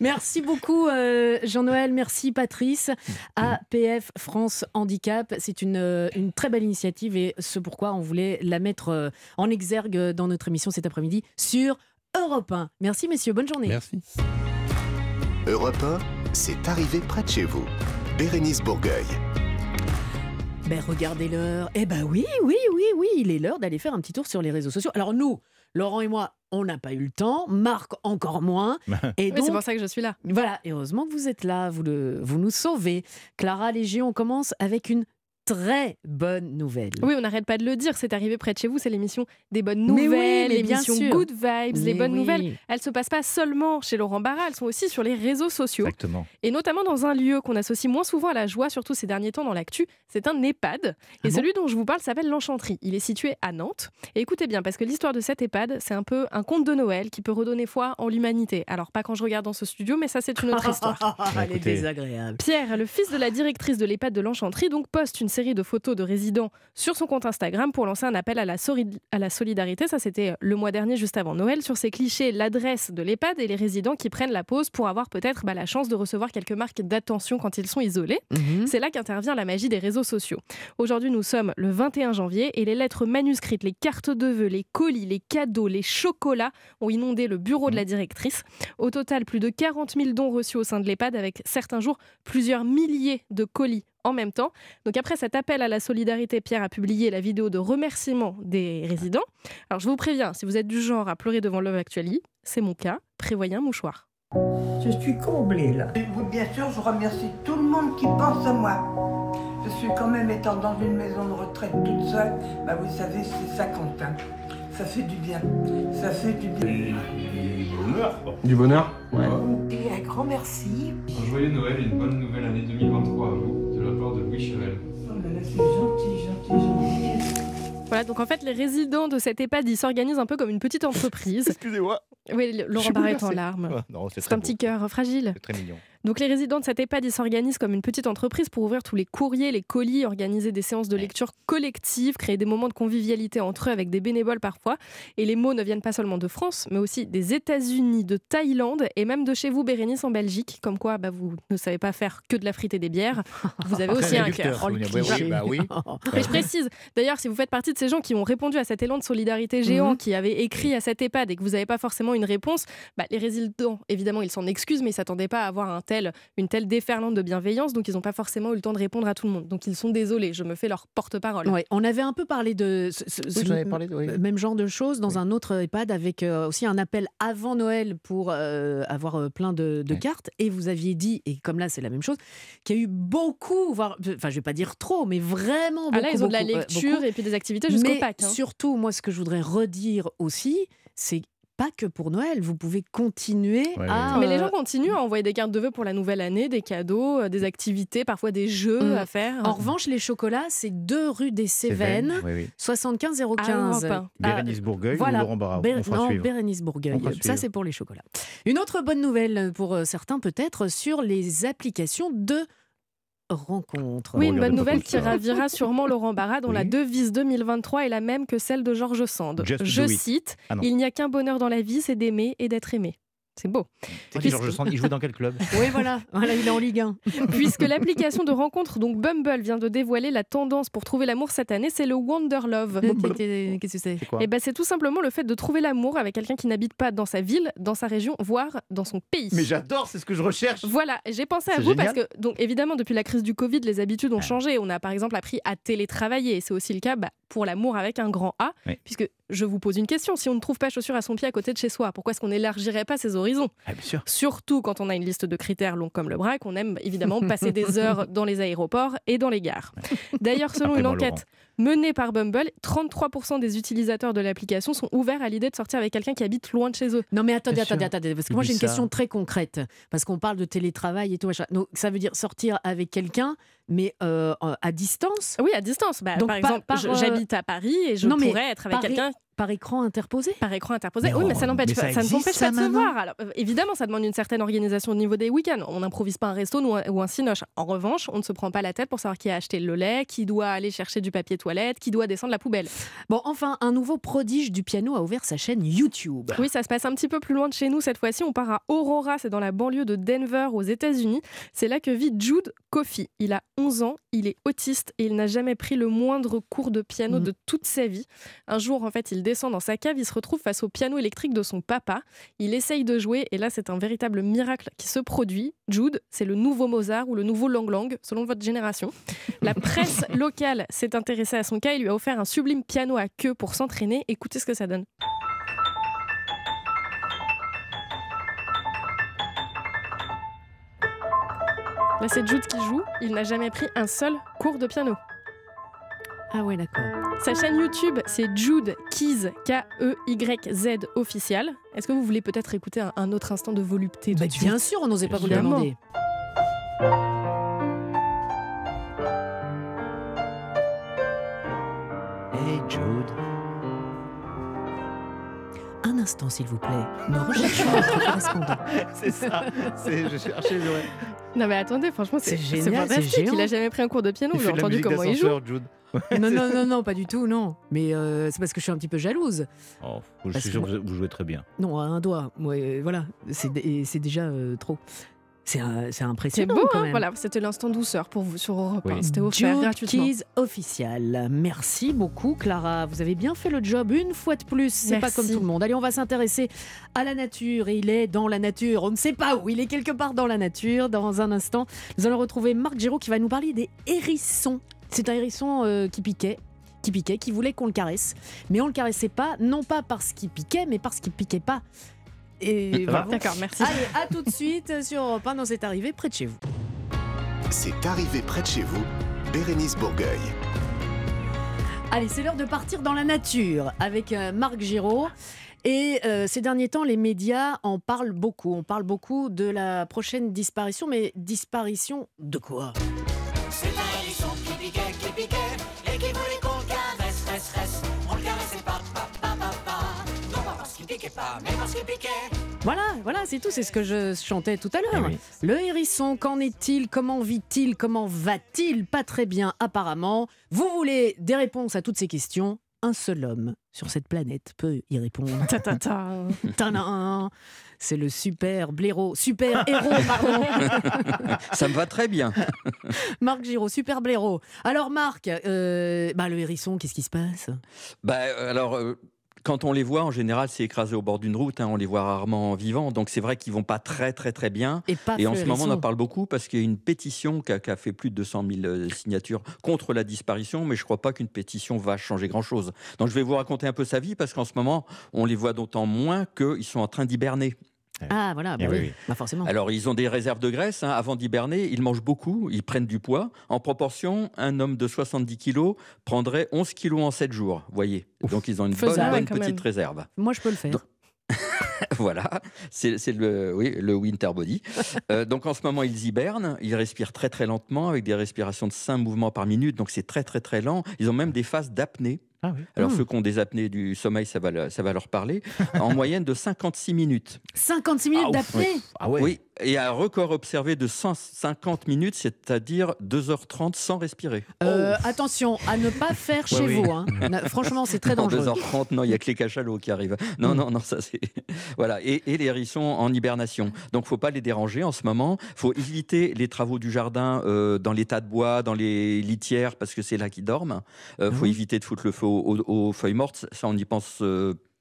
Merci beaucoup euh, Jean-Noël, merci Patrice. APF France Handicap, c'est une, euh, une très belle initiative et ce pourquoi on voulait la mettre euh, en exergue dans notre émission cet après-midi sur Europe 1. Merci messieurs, bonne journée. Merci. Europe 1, c'est arrivé près de chez vous. Bérénice Bourgueil. Ben regardez l'heure. Eh ben oui, oui, oui, oui, il est l'heure d'aller faire un petit tour sur les réseaux sociaux. Alors nous, Laurent et moi, on n'a pas eu le temps, Marc encore moins. Et Oui, c'est donc, pour ça que je suis là. Voilà, et heureusement que vous êtes là, vous, le, vous nous sauvez. Clara Légion, on commence avec une très bonne nouvelle. Oui, on n'arrête pas de le dire, c'est arrivé près de chez vous, c'est l'émission des bonnes oui, nouvelles, bien l'émission. Good Vibes, les bonnes oui. nouvelles. Elles se passent pas seulement chez Laurent Barra, elles sont aussi sur les réseaux sociaux. Exactement. Et notamment dans un lieu qu'on associe moins souvent à la joie, surtout ces derniers temps dans l'actu, c'est un EHPAD. Et Ah bon celui dont je vous parle s'appelle l'Enchanterie. Il est situé à Nantes. Et écoutez bien, parce que l'histoire de cet EHPAD, c'est un peu un conte de Noël qui peut redonner foi en l'humanité. Alors pas quand je regarde dans ce studio, mais ça c'est une autre histoire. Elle est Écoutez. désagréable. Pierre, le fils de la directrice de l'EHPAD de l'Enchanterie, donc poste une série de photos de résidents sur son compte Instagram pour lancer un appel à la, sori- à la solidarité. Ça, c'était le mois dernier, juste avant Noël. Sur ces clichés, l'adresse de l'EHPAD et les résidents qui prennent la pause pour avoir peut-être bah, la chance de recevoir quelques marques d'attention quand ils sont isolés. Mhm. C'est là qu'intervient la magie des réseaux sociaux. Aujourd'hui, nous sommes le 21 janvier et les lettres manuscrites, les cartes de vœux, les colis, les cadeaux, les chocolats ont inondé le bureau de la directrice. Au total, plus de 40 000 dons reçus au sein de l'EHPAD avec certains jours plusieurs milliers de colis en même temps. Donc après cet appel à la solidarité, Pierre a publié la vidéo de remerciement des résidents. Alors je vous préviens, si vous êtes du genre à pleurer devant Love Actually, c'est mon cas, prévoyez un mouchoir. Je suis comblée là. Bien sûr, je remercie tout le monde qui pense à moi. Je suis quand même étant dans une maison de retraite toute seule. Bah vous savez, c'est ça compte. hein. Ça fait du bien. Ça fait du bien. Du bonheur Et un grand merci. Un joyeux Noël et une bonne nouvelle année 2023 à vous, de Louis Chevel. Oh là là, c'est gentil, gentil, gentil. Voilà, donc en fait, les résidents de cet EHPAD, ils s'organisent un peu comme une petite entreprise. Excusez-moi. Oui, Laurent est en larmes. Ah, non, c'est un beau. petit cœur fragile. C'est très mignon. Donc les résidents de cet EHPAD, ils s'organisent comme une petite entreprise pour ouvrir tous les courriers, les colis, organiser des séances de lecture collectives, créer des moments de convivialité entre eux avec des bénévoles parfois. Et les mots ne viennent pas seulement de France, mais aussi des États-Unis, de Thaïlande et même de chez vous, Bérénice, en Belgique. Comme quoi, bah, vous ne savez pas faire que de la frite et des bières. Vous avez aussi un cœur. oui, bah oui. Mais je précise, d'ailleurs, si vous faites partie de ces gens qui ont répondu à cet élan de solidarité géant, Mhm. qui avaient écrit à cet EHPAD et que vous n'avez pas forcément une réponse, bah, les résidents, évidemment, ils s'en excusent, mais ils ne s'attendaient pas à avoir un tel, une telle déferlante de bienveillance, donc ils n'ont pas forcément eu le temps de répondre à tout le monde. Donc ils sont désolés, je me fais leur porte-parole. Ouais, on avait un peu parlé de ce, ce- ce Oui, j'en avais parlé, oui. même genre de choses dans un autre EHPAD avec euh, aussi un appel avant Noël pour euh, avoir euh, plein de, cartes. Et vous aviez dit, et comme là c'est la même chose, qu'il y a eu beaucoup, voire, enfin je vais pas dire trop, mais vraiment beaucoup. Ah là, ils ont de la beaucoup, euh, lecture beaucoup. et puis des activités jusqu'au Mais Pâques. hein. surtout, moi, ce que je voudrais redire aussi, c'est pas que pour Noël. Vous pouvez continuer Ouais, à. Mais les euh, gens continuent à envoyer des cartes de vœux pour la nouvelle année, des cadeaux, euh, des activités, parfois des jeux Mm. à faire. En revanche, les chocolats, c'est 2 rue des Cévennes, Oui, oui. 75 À 015. Europe un. Bérénice Bourgueil voilà. ou Laurent Barra Bé- On fera non, suivre. Bérénice Bourgueil. On fera Ça, c'est pour les chocolats. Une autre bonne nouvelle pour euh, certains, peut-être, sur les applications de rencontres. Oui, une bonne nouvelle qui ravira sûrement Laurent Barra, dont la devise 2023 est la même que celle de Georges Sand. Just Je cite Ah. Il n'y a qu'un bonheur dans la vie, c'est d'aimer et d'être aimé. C'est beau. C'est qui Georges Sand Il joue dans quel club Oui, voilà. voilà, il est en Ligue 1. Puisque l'application de rencontre, donc Bumble, vient de dévoiler la tendance pour trouver l'amour cette année, c'est le Wonder Love. Qu'est-ce que c'est C'est quoi Et ben, c'est tout simplement le fait de trouver l'amour avec quelqu'un qui n'habite pas dans sa ville, dans sa région, voire dans son pays. Mais j'adore, c'est ce que je recherche. Voilà, j'ai pensé à vous génial. parce que, donc, évidemment, depuis la crise du Covid, les habitudes ont changé. On a par exemple appris à télétravailler. Et c'est aussi le cas bah, pour l'amour avec un grand A. Oui. Puisque je vous pose une question si on ne trouve pas chaussures à son pied à côté de chez soi, pourquoi est-ce qu'on n'élargirait pas ses horizons? Ah, bien sûr. Surtout quand on a une liste de critères longs comme le bras, qu'on aime évidemment passer des heures dans les aéroports et dans les gares. D'ailleurs, selon une enquête menée par Bumble, 33% des utilisateurs de l'application sont ouverts à l'idée de sortir avec quelqu'un qui habite loin de chez eux. Non mais attendez, attendez, attendez, parce que moi j'ai une ça. question très concrète, parce qu'on parle de télétravail et tout machin. Donc ça veut dire sortir avec quelqu'un, mais euh, à distance, Oui, à distance. Bah, Donc, par par- exemple, euh, j'habite à Paris et je non, mais pourrais être avec quelqu'un par écran interposé? par écran interposé. Mais oui, oh, mais ça n'empêche pas, ça ça ne existe, t'empêche ça, pas de se voir. Alors, euh, évidemment, ça demande une certaine organisation au niveau des week-ends. On n'improvise pas un resto ou un, ou un cinoche. En revanche, on ne se prend pas la tête pour savoir qui a acheté le lait, qui doit aller chercher du papier toilette, qui doit descendre la poubelle. Bon, enfin, un nouveau prodige du piano a ouvert sa chaîne YouTube. Oui, ça se passe un petit peu plus loin de chez nous cette fois-ci. On part à Aurora, c'est dans la banlieue de Denver aux États-Unis. C'est là que vit Jude Coffey. Il a 11 ans, il est autiste et il n'a jamais pris le moindre cours de piano Mhm. de toute sa vie. Un jour, en fait, il descend dans sa cave, il se retrouve face au piano électrique de son papa. Il essaye de jouer et là, c'est un véritable miracle qui se produit. Jude, c'est le nouveau Mozart ou le nouveau Lang Lang, selon votre génération. La presse locale s'est intéressée à son cas et lui a offert un sublime piano à queue pour s'entraîner. Écoutez ce que ça donne. Là, c'est Jude qui joue. Il n'a jamais pris un seul cours de piano. Ah ouais, d'accord. Sa chaîne YouTube, c'est Jude Keys, K-E-Y-Z officiel. Est-ce que vous voulez peut-être écouter un, un autre instant de volupté Bah, de suite bien sûr, on n'osait pas vous le demander. Hey Jude. Un instant, s'il vous plaît. Nous recherchons notre correspondant. C'est ça. C'est, je cherchais, ouais. Non mais attendez, franchement, c'est fantastique. géant. Il a jamais pris un cours de piano. La entendu comment il joue Jude. Non, non, non, non, pas du tout, non. Mais euh, c'est parce que je suis un petit peu jalouse. Oh, je suis sûr que vous vous jouez très bien. Non, à un doigt. Ouais, voilà, c'est déjà euh, trop. C'est un- c'est C'est impressionnant beau, quand hein. Voilà, c'était l'instant douceur pour vous sur Europe 1. Oui. C'était offert Jude gratuitement. Keys officiel. Merci beaucoup, Clara. Vous avez bien fait le job une fois de plus. C'est pas comme tout le monde. Allez, on va s'intéresser à la nature. Et il est dans la nature. On ne sait pas où. Il est quelque part dans la nature. Dans un instant, nous allons retrouver Marc Giraud qui va nous parler des hérissons. C'est un hérisson euh, qui piquait. Qui piquait, qui voulait qu'on le caresse. Mais on le caressait pas, non pas parce qu'il piquait, mais parce qu'il piquait pas. Et voilà. D'accord, merci. Allez, à tout de suite sur Europe 1 dans cette arrivée près de chez vous. C'est arrivé près de chez vous, Bérénice Bourgueil. Allez, c'est l'heure de partir dans la nature avec euh, Marc Giraud. Et euh, ces derniers temps, les médias en parlent beaucoup. On parle beaucoup de la prochaine disparition, mais disparition de quoi? Voilà, voilà, c'est tout. C'est ce que je chantais tout à l'heure. Eh oui. Le hérisson, qu'en est-il? Comment vit-il? Comment va-t-il? Pas très bien, apparemment. Vous voulez des réponses à toutes ces questions? Un seul homme sur cette planète peut y répondre. Ta, ta, C'est le super blaireau, super héros, pardon. Ça me va très bien. Marc Giraud, super blaireau. Alors Marc, euh, bah, le hérisson, qu'est-ce qui se passe? Bah, euh, alors, euh, quand on les voit, en général, c'est écrasé au bord d'une route. hein, on les voit rarement vivants. Donc, c'est vrai qu'ils vont pas très, très, très bien. Et en ce moment, on en parle beaucoup parce qu'il y a une pétition qui a, qui a fait plus de 200 000 euh, signatures contre la disparition, mais je ne crois pas qu'une pétition va changer grand-chose. Donc, je vais vous raconter un peu sa vie parce qu'en ce moment, on les voit d'autant moins qu'ils sont en train d'hiberner. Ah voilà, bah Eh oui, oui, oui. Bah, forcément. Alors, ils ont des réserves de graisse. hein. Avant d'hiberner, ils mangent beaucoup, ils prennent du poids. En proportion, un homme de 70 kilos prendrait 11 kilos en 7 jours. Vous voyez Donc, ils ont une bonne, Faisable, bonne quand petite même. réserve. Moi, je peux le faire. Donc- voilà, c'est c'est le, oui, le winter body. Euh, donc en ce moment, ils hibernent, ils respirent très très lentement avec des respirations de 5 mouvements par minute, donc c'est très très très lent. Ils ont même des phases d'apnée. Ah oui. Alors Hmm. ceux qui ont des apnées du sommeil, ça va, le- ça va leur parler. En moyenne de 56 minutes. 56 minutes Ah, d'apnée? Ah ouais. Oui, Et un record observé de 150 minutes, c'est-à-dire 2h30 sans respirer. Euh, Attention à ne pas faire chez vous. hein. Franchement, c'est très En dangereux. 2h30, non, il y a que les cachalots qui arrivent. Non, non, non, ça c'est. Voilà. Et, et les hérissons en hibernation. Donc, faut pas les déranger en ce moment. faut éviter les travaux du jardin euh, dans les tas de bois, dans les litières, parce que c'est là qu'ils dorment. Euh, faut Mhm. éviter de foutre le feu aux, aux- aux feuilles mortes. Ça, on y pense.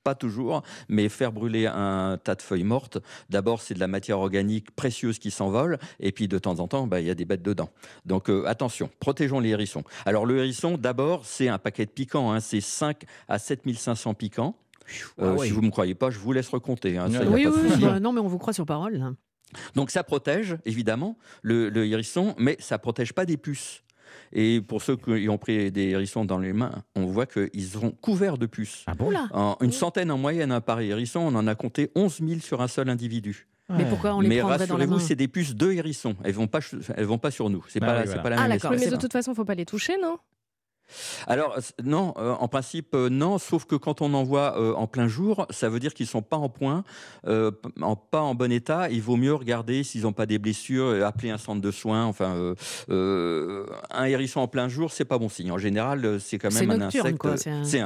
Pas toujours, mais faire brûler un tas de feuilles mortes, d'abord c'est de la matière organique précieuse qui s'envole, et puis de temps en temps, bah, il y a des bêtes dedans. Donc euh, attention, protégeons les hérissons. Alors le hérisson, d'abord, c'est un paquet de piquants, hein, c'est 5 à 7500 piquants. Euh, Ah ouais. Si vous ne me croyez pas, je vous laisse recompter. hein, ça, Oui, oui, bah, non, mais on vous croit sur parole. Donc ça protège, évidemment, le, le hérisson, mais ça protège pas des puces. Et pour ceux qui ont pris des hérissons dans les mains, on voit qu'ils seront couverts de puces. Ah bon? Oula. En- une centaine en moyenne hein, par hérisson, on en a compté 11 000 sur un seul individu. Mais pourquoi on les Mais prendrait dans la main? rassurez-vous, c'est des puces de hérissons. Elles vont pas, elles vont pas sur nous. C'est Ah pas, oui, voilà. pas la Ah, même espèce. mais de toute façon, faut pas les toucher, non? Alors, non, euh, en principe, euh, non, sauf que quand on en voit euh, en plein jour, ça veut dire qu'ils sont pas en point, euh, en, pas en bon état. Il vaut mieux regarder s'ils n'ont pas des blessures, appeler un centre de soins. Enfin, un hérisson en plein jour, c'est pas bon signe. En général, c'est quand même un insecte. c'est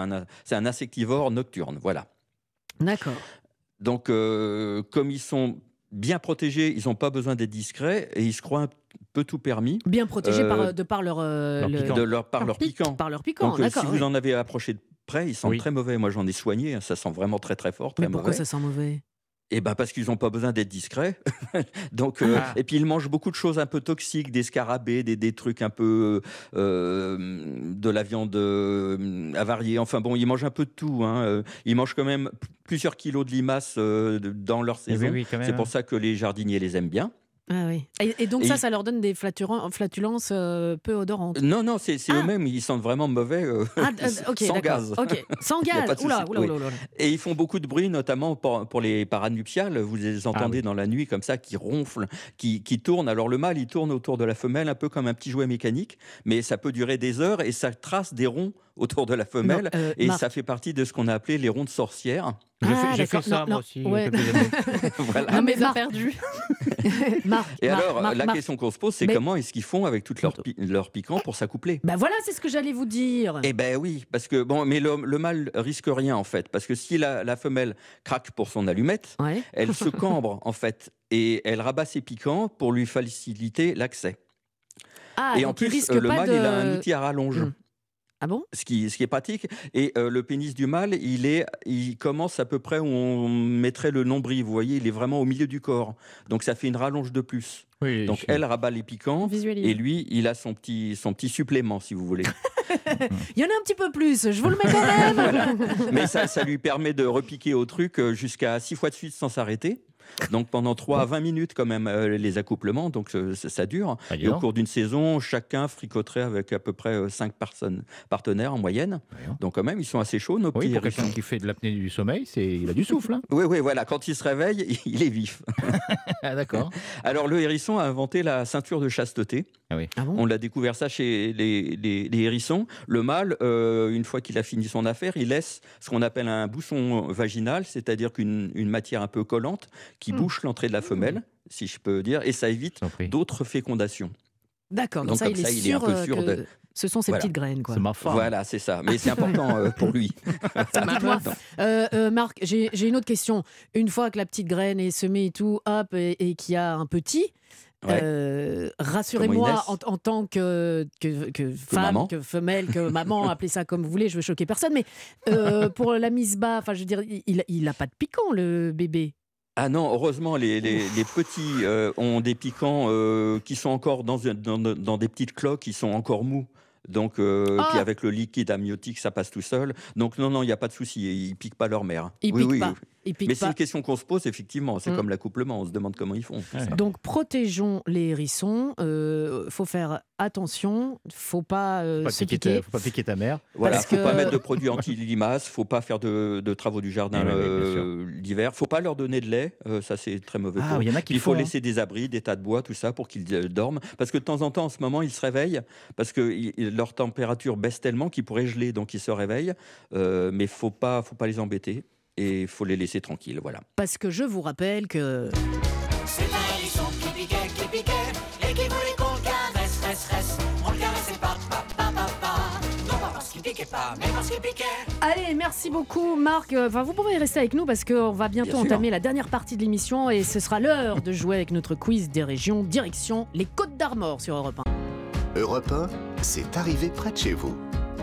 un- insectivore nocturne, voilà. D'accord. Donc, comme ils sont bien protégés, ils n'ont pas besoin d'être discrets et ils se croient un peu tout permis Bien protégés Euh, par, de par leur, euh, leur le- piquant. de leur, par leur piquant. Par leur piquant, Donc, euh, d'accord. si oui. vous en avez approché de près, ils sentent Oui. très mauvais. Moi, j'en ai soigné. hein, Ça sent vraiment très, très fort, très Mais pourquoi mauvais. ça sent mauvais? Et ben parce qu'ils n'ont pas besoin d'être discrets. Donc, euh, Ah. et puis ils mangent beaucoup de choses un peu toxiques, des scarabées, des, des trucs un peu euh, de la viande euh, avariée. Enfin bon, ils mangent un peu de tout. hein. Euh, Ils mangent quand même plusieurs kilos de limaces euh, dans leur Eh oui, saison. oui, C'est hein. pour ça que les jardiniers les aiment bien. Ah oui. Et, et donc Et ça, ça leur donne des flatulences euh, peu odorantes. Non, non, c'est Ah. eux-mêmes, ils sentent vraiment mauvais. euh, Ah, euh, sans gaz. Sans gaz. Oula, oula, oui. oula. Et ils font beaucoup de bruit, notamment pour, pour les paranuptiales. Vous les entendez oui. dans la nuit comme ça, qui ronflent, qui, qui tournent. Alors le mâle, il tourne autour de la femelle, un peu comme un petit jouet mécanique, mais ça peut durer des heures et ça trace des ronds autour de la femelle. Non, euh, et Marc. ça fait partie de ce qu'on a appelé les ronds de sorcières. J'ai Ah, fait, j'ai fait ça, Non, moi non, aussi. ouais. quelques années. voilà. Non, mais Marc- perdus. Marc, Et Marc, alors, Marc, la Marc. question qu'on se pose, c'est Mais- comment est-ce qu'ils font avec toutes leurs pi- leurs piquants pour s'accoupler? Bah voilà, c'est ce que j'allais vous dire. Eh ben oui, parce que bon, mais le, le mâle risque rien en fait, parce que si la, la femelle craque pour son allumette, Ouais. elle se cambre en fait et elle rabat ses piquants pour lui faciliter l'accès. Ah, et en plus, le mâle de... il a un outil à rallonge. Hmm. Ah bon? Ce qui, ce qui est pratique. Et euh, le pénis du mâle, il, est, il commence à peu près où on mettrait le nombril. Vous voyez, il est vraiment au milieu du corps. Donc ça fait une rallonge de plus. Oui, Donc elle rabat les piquants. Visualise. Et lui, il a son petit, son petit supplément, si vous voulez. Il y en a un petit peu plus, je vous le mets quand même. Voilà. Mais ça, ça lui permet de repiquer au truc euh, jusqu'à six fois de suite sans s'arrêter. Donc pendant 3 à 20 minutes quand même euh, les accouplements, donc euh, ça, ça dure. Ah, Et au cours d'une saison, chacun fricoterait avec à peu près 5 personnes, partenaires en moyenne. Donc quand même, ils sont assez chauds, nos Oui, petits pour quelqu'un qui fait de l'apnée du sommeil, c'est il a du souffle. Hein. Oui, oui, voilà, quand il se réveille, il est vif. Ah, d'accord. Alors le hérisson a inventé la ceinture de chasteté. Ah bon? On l'a découvert ça chez les, les- les hérissons. Le mâle, euh, une fois qu'il a fini son affaire, il laisse ce qu'on appelle un bousson vaginal, c'est-à-dire qu'une une matière un peu collante qui Hmm. bouche l'entrée de la femelle, si je peux dire, et ça évite d'autres fécondations. D'accord, donc, Donc ça, comme il ça, est il est un sûr, peu euh, sûr que de- ce sont ces Voilà. petites graines. Quoi. C'est. Voilà, c'est ça. Mais c'est important euh, pour lui. Euh, euh, Marc, j'ai j'ai une autre question. Une fois que la petite graine est semée et tout, hop, et, et qu'il y a un petit, Ouais. euh, rassurez-moi en, en tant que, que, que femme, que femelle, que maman, appelez ça comme vous voulez, je veux choquer personne, mais euh, pour la mise bas, enfin je veux dire, il, il a pas de piquant le bébé. Ah non, heureusement, les, les- les petits euh, ont des piquants qui sont encore dans, un- dans, dans des petites cloques, qui sont encore mous. Donc, euh, Ah puis avec le liquide amniotique, ça passe tout seul. Donc, non, non, il n'y a pas de souci. Ils piquent pas leur mère. Ils oui, piquent oui, pas. oui. Il Mais c'est une question qu'on se pose, effectivement. C'est Mm. comme l'accouplement. On se demande comment ils font. Ouais. Donc protégeons les hérissons. Euh, faut faire attention. Faut pas, euh, Faut pas se piquer faut pas piquer ta mère. Voilà, Parce faut pas mettre de produits anti-limaces, faut pas faire de, de travaux du jardin bien euh, l'hiver, faut pas leur donner de lait, euh, ça c'est très mauvais Ah, pour il y en a Puis qui il faut font, hein. laisser des abris, des tas de bois, tout ça pour qu'ils euh, dorment. Parce que de temps en temps, en ce moment, ils se réveillent parce que leur température baisse tellement qu'ils pourraient geler, donc ils se réveillent. Euh, mais faut pas, faut pas les embêter et faut les laisser tranquilles. Voilà. Parce que je vous rappelle que C'est un hérisson piquait, qui piquait, et qui voulait qu'on le caresse, reste, reste. On le caressait pas, pas, pas, pas, pas. Non pas parce qu'il piquait pas, mais parce qu'il piquait. Allez, merci beaucoup Marc. Euh, Enfin, vous pouvez rester avec nous parce qu'on va bientôt Bien sûr. entamer la dernière partie de l'émission et ce sera l'heure de jouer avec notre quiz des régions, direction les Côtes d'Armor sur Europe 1. Europe 1, c'est arrivé près de chez vous.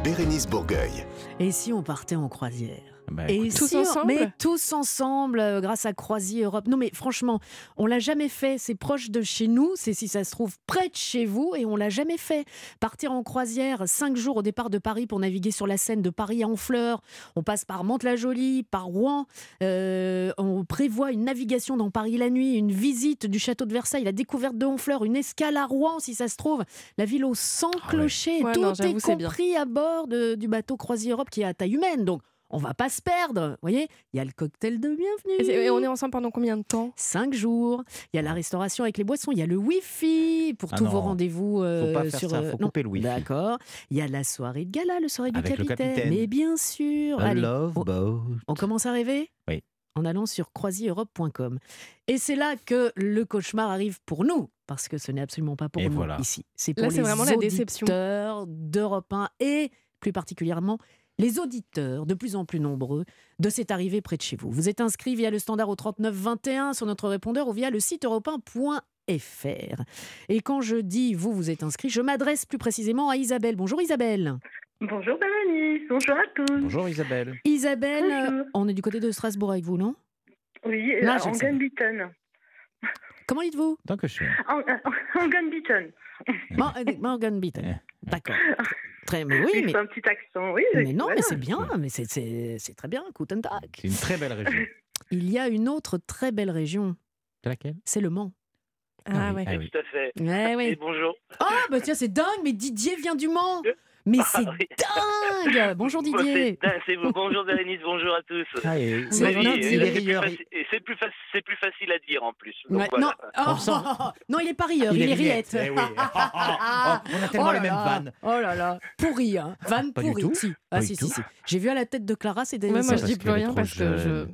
Bérénice Bourgueil. Et si on partait en croisière? Bah, Et Tous si on- ensemble Mais tous ensemble, euh, grâce à Croisier Europe. Non, mais franchement, on l'a jamais fait. C'est proche de chez nous. C'est si ça se trouve près de chez vous et on l'a jamais fait. Partir en croisière cinq jours au départ de Paris pour naviguer sur la Seine de Paris à Honfleur. On passe par Mantes-la-Jolie, par Rouen. Euh, on prévoit une navigation dans Paris la nuit, une visite du château de Versailles, la découverte de Honfleur, une escale à Rouen si ça se trouve. La ville aux 100 Ah ouais. clochers. Ouais, Tout non, est compris à bord de- du bateau Croisier Europe qui est à taille humaine. Donc, on va pas se perdre. Vous voyez, il y a le cocktail de bienvenue. Et, on est ensemble pendant combien de temps? Cinq jours. Il y a la restauration avec les boissons. Il y a le Wi-Fi pour Ah tous non. vos rendez-vous. euh, Faut pas faire sur, ça, euh, faut non. couper le wifi. D'accord. Il y a la soirée de gala, le soirée du Avec le capitaine. capitaine. Mais bien sûr. A Allez, love on, boat. on commence à rêver? Oui. En allant sur croisiereurope.com. Et c'est là que le cauchemar arrive pour nous. Parce que ce n'est absolument pas pour Et nous voilà. ici. C'est Là, pour c'est les vraiment la déception. auditeurs d'Europe 1 et plus particulièrement les auditeurs de plus en plus nombreux de cette arrivée près de chez vous. Vous êtes inscrit via le standard au 39 21 sur notre répondeur ou via le site europe 1.fr. Et quand je dis vous, vous êtes inscrit, je m'adresse plus précisément à Isabelle. Bonjour Isabelle. Bonjour Bérénice, bonjour à tous. Bonjour Isabelle. Isabelle, Bonjour. euh, on est du côté de Strasbourg avec vous, non? Oui, Là, euh, je en. Gunbeaton. Comment dites-vous? Tant que je suis. En, en, en euh, Morgan Beaton. D'accord. Très, mais oui, mais, un petit accent, oui. mais non, voilà. mais c'est bien, mais c'est- c'est c'est très bien. Guten Tag. C'est une très belle région. Il y a une autre très belle région, C'est laquelle? C'est le Mans. Ah oui, ouais. ah oui. Tout à fait. Ouais, Et oui. bonjour. Ah, bah tiens, c'est dingue, mais Didier vient du Mans. Mais Ah c'est oui. dingue. Bonjour Bon, Didier. c'est- c'est vous. Bonjour Bérénice, bonjour à tous. Ah, et- c'est- Oui, c'est plus c'est plus, faci- c'est plus facile à dire en plus. Donc Ouais, voilà. Non, oh, non, il est pas rieur, il, est riette. Eh oui. Oh, on a tellement Oh les là mêmes là. vannes. Oh là là, pourri, hein. Vanne tout. Si. Ah si, si, si. J'ai vu à la tête de Clara, c'était Ouais, moi, je dis plus rien parce que je.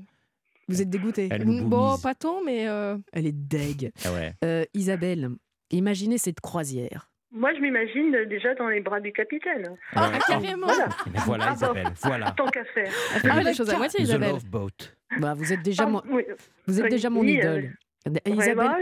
Vous êtes dégoûté. Bon, pas tant, mais. euh, Elle est deg. Ah ouais. Euh, Isabelle, imaginez cette croisière. Moi, je m'imagine déjà dans les bras du capitaine. Ah, Ouais. carrément Voilà, Mais voilà Ah, bah. Isabelle, voilà. tant qu'à faire. Elle fait pas Ah, les choses à moitié, The Isabelle. Love Boat. Bah, vous êtes déjà, Ah, mon, oui. vous êtes oui, déjà mon oui, idole. Ouais, Isabelle, bah,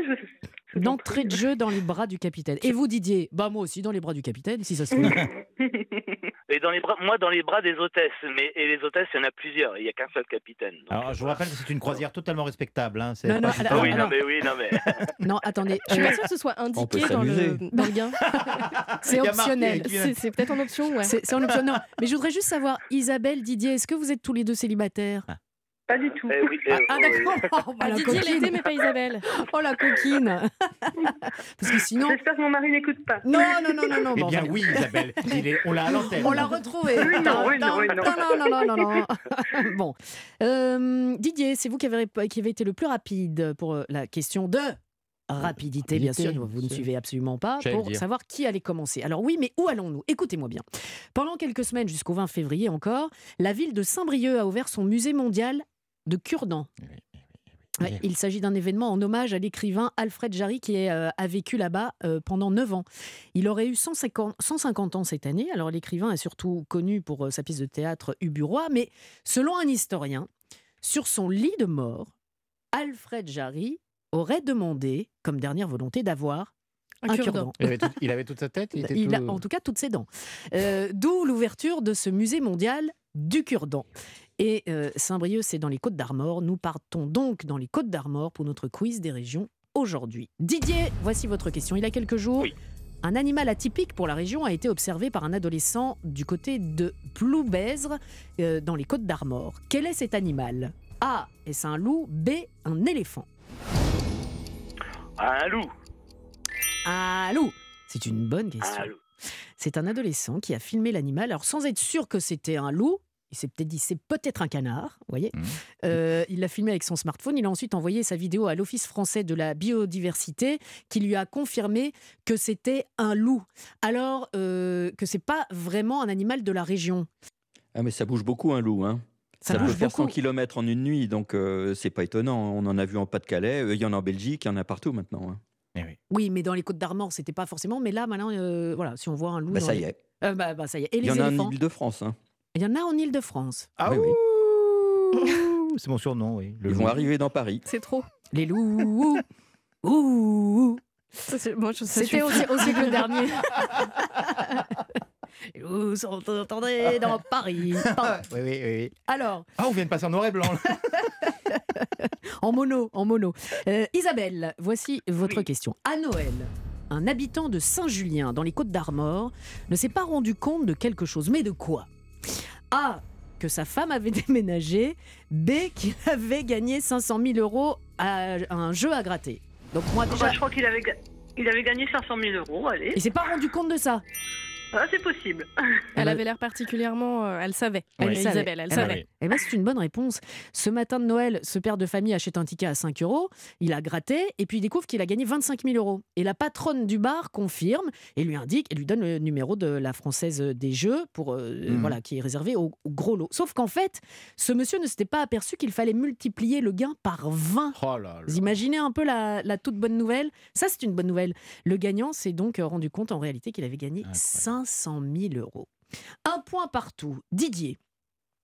je- d'entrée de jeu dans les bras du capitaine. Et vous, Didier? Bah, moi aussi, dans les bras du capitaine, si ça se trouve. Et dans les bras, moi, dans les bras des hôtesses. Mais, et les hôtesses, il y en a plusieurs. Il n'y a qu'un seul capitaine. donc, Alors, euh, je vous rappelle que c'est une croisière totalement respectable. Hein. Non, non, alors- Ah oui, non, mais oui, non, mais. non, attendez. Je suis euh, pas sûre que ce soit indiqué dans le, s'amuser. dans le gain. c'est optionnel. C'est peut-être en option, ouais. C'est c'est en option. Non, mais je voudrais juste savoir, Isabelle, Didier, est-ce que vous êtes tous les deux célibataires? Pas du tout. Eh oui, eh, Ah, ah, oui, oui. d'accord. Oh, Ah, la Didier coquine. l'était, mais pas Isabelle. Oh la coquine Parce que sinon... J'espère que mon mari n'écoute pas. Non, non, non, non, non. Eh bon, bien oui Isabelle, Il est- on l'a à l'antenne. On l'a retrouvé. Oui, non, oui, non, oui, non. non, non, non, non, non. Bon. Euh, Didier, c'est vous qui avez, qui avez été le plus rapide pour euh, la question de rapidité, bien sûr. Vous ne suivez absolument pas J'allais pour savoir qui allait commencer. Alors oui, mais où allons-nous? Écoutez-moi bien. Pendant quelques semaines, jusqu'au 20 février encore, la ville de Saint-Brieuc a ouvert son musée mondial de cure-dents. Ouais, il s'agit d'un événement en hommage à l'écrivain Alfred Jarry qui est, euh, a vécu là-bas euh, pendant 9 ans. Il aurait eu 150, 150 ans cette année. Alors l'écrivain est surtout connu pour euh, sa pièce de théâtre Uburois, mais selon un historien, sur son lit de mort, Alfred Jarry aurait demandé, comme dernière volonté, d'avoir Un un cure-dent. cure-dent. Il avait, tout- il avait toute sa tête il était Il a tout- en tout cas toutes ses dents. Euh, D'où l'ouverture de ce musée mondial du cure-dent. Et euh, Saint-Brieuc, c'est dans les Côtes d'Armor. Nous partons donc dans les Côtes d'Armor pour notre quiz des régions aujourd'hui. Didier, voici votre question. Il y a quelques jours, Oui. un animal atypique pour la région a été observé par un adolescent du côté de Ploubezre, euh, dans les Côtes d'Armor. Quel est cet animal? A. Est-ce un loup? B. Un éléphant? Un loup. Un loup C'est une bonne question. Un loup. C'est un adolescent qui a filmé l'animal, alors sans être sûr que c'était un loup. Il s'est peut-être dit c'est peut-être un canard, vous voyez. Mhm. Euh, il l'a filmé avec son smartphone. Il a ensuite envoyé sa vidéo à l'Office français de la biodiversité, qui lui a confirmé que c'était un loup. Alors euh, que c'est pas vraiment un animal de la région. Ah, mais ça bouge beaucoup, un loup. Hein. Ça, Ça, peut bouge faire beaucoup. 100 km en une nuit, donc euh, c'est pas étonnant. On en a vu en Pas-de-Calais, euh, il y en a en Belgique, il y en a partout maintenant. hein. Eh oui. Oui, mais dans les Côtes d'Armor, c'était pas forcément. Mais là, maintenant, euh, voilà, si on voit un loup. Bah, ça les- y est. Euh, bah, bah, ça y est. Et Il y les en a en éléphants Ile-de-France. hein. Il y en a en Île-de-France. Ah Oui, oui. C'est mon surnom, oui. Le Ils loup. vont arriver dans Paris. C'est trop. Les loups. Ouh. C'était au, suffit. au siècle dernier. Les loups sont entendés dans Paris. Pardon. Oui, oui, oui. Alors, Ah, on vient de passer en noir et blanc. là. en mono, en mono. Euh, Isabelle, voici votre question. À Noël, un habitant de Saint-Julien, dans les Côtes d'Armor, ne s'est pas rendu compte de quelque chose. Mais de quoi? A. Que sa femme avait déménagé. B. Qu'il avait gagné 500 000 euros à un jeu à gratter. Donc moi déjà, Bah, je crois qu'il avait, il avait gagné 500 000 euros, allez. il s'est pas rendu compte de ça. Ah, c'est possible. Elle avait l'air particulièrement. euh, elle savait. Elle savait. Isabelle, elle Eh savait. ben, eh ben, c'est une bonne réponse. Ce matin de Noël, ce père de famille achète un ticket à 5 euros. Il a gratté et puis il découvre qu'il a gagné 25 000 euros. Et la patronne du bar confirme et lui indique et lui donne le numéro de la française des jeux pour euh, Mhm. voilà qui est réservé au, au gros lot. Sauf qu'en fait, ce monsieur ne s'était pas aperçu qu'il fallait multiplier le gain par 20. Oh là là. Vous imaginez un peu la, la toute bonne nouvelle? Ça, c'est une bonne nouvelle. Le gagnant s'est donc rendu compte en réalité qu'il avait gagné Incroyable. 500 000 euros. Un point partout. Didier,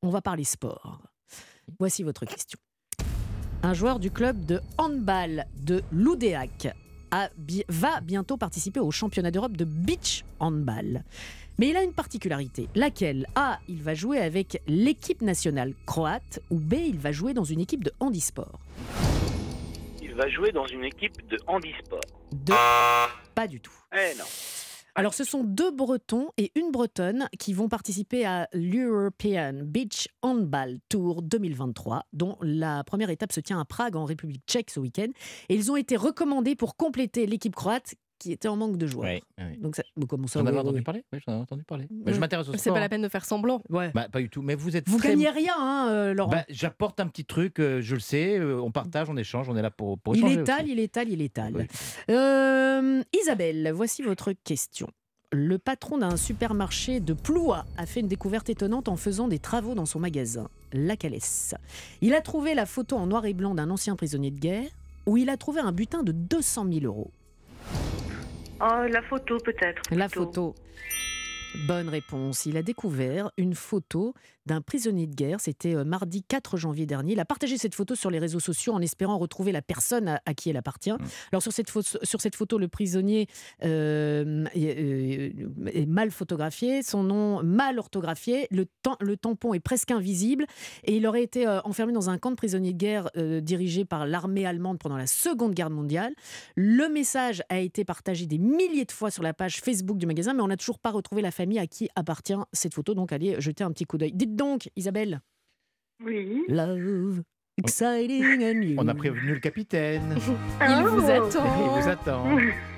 on va parler sport. Voici votre question. Un joueur du club de handball de l'Oudéac a va bientôt participer au championnat d'Europe de beach handball. Mais il a une particularité. Laquelle? A. Il va jouer avec l'équipe nationale croate ou B. Il va jouer dans une équipe de handisport. Il va jouer dans une équipe de handisport. De... Pas du tout. Eh non. Alors, ce sont deux Bretons et une Bretonne qui vont participer à l'European Beach Handball Tour 2023, dont la première étape se tient à Prague, en République tchèque, ce week-end. Et ils ont été recommandés pour compléter l'équipe croate qui était en manque de joueurs. Oui, oui. Donc, ça, bon, comment ça J'en avais entendu parler? Oui, j'en ai entendu parler. Ouais. Bah, je m'intéresse au C'est sport. pas la peine de faire semblant. Ouais. Bah, pas du tout. Mais vous êtes Vous très- gagnez rien, hein, euh, Laurent. Bah, J'apporte un petit truc, euh, je le sais, euh, on partage, on échange, on est là pour, pour il étale, aussi. il étale, il étale. Oui. Euh, Isabelle, voici votre question. Le patron d'un supermarché de Ploua a fait une découverte étonnante en faisant des travaux dans son magasin, La Calès. Il a trouvé la photo en noir et blanc d'un ancien prisonnier de guerre où il a trouvé un butin de 200 000 euros. Oh, la photo peut-être. La photo. Bonne réponse. Il a découvert une photo d'un prisonnier de guerre. C'était euh, mardi 4 janvier dernier. Il a partagé cette photo sur les réseaux sociaux en espérant retrouver la personne à, à qui elle appartient. Alors sur cette, photo, sur cette photo, le prisonnier euh, est, euh, est mal photographié, son nom mal orthographié, le, tam- le tampon est presque invisible et il aurait été euh, enfermé dans un camp de prisonniers de guerre euh, dirigé par l'armée allemande pendant la Seconde Guerre mondiale. Le message a été partagé des milliers de fois sur la page Facebook du magasin, mais on n'a toujours pas retrouvé la famille à qui appartient cette photo. Donc allez jeter un petit coup d'œil. Dites donc, Isabelle. Oui. Love, exciting and new. On a prévenu le capitaine. Il vous Oh. attend. Il vous attend.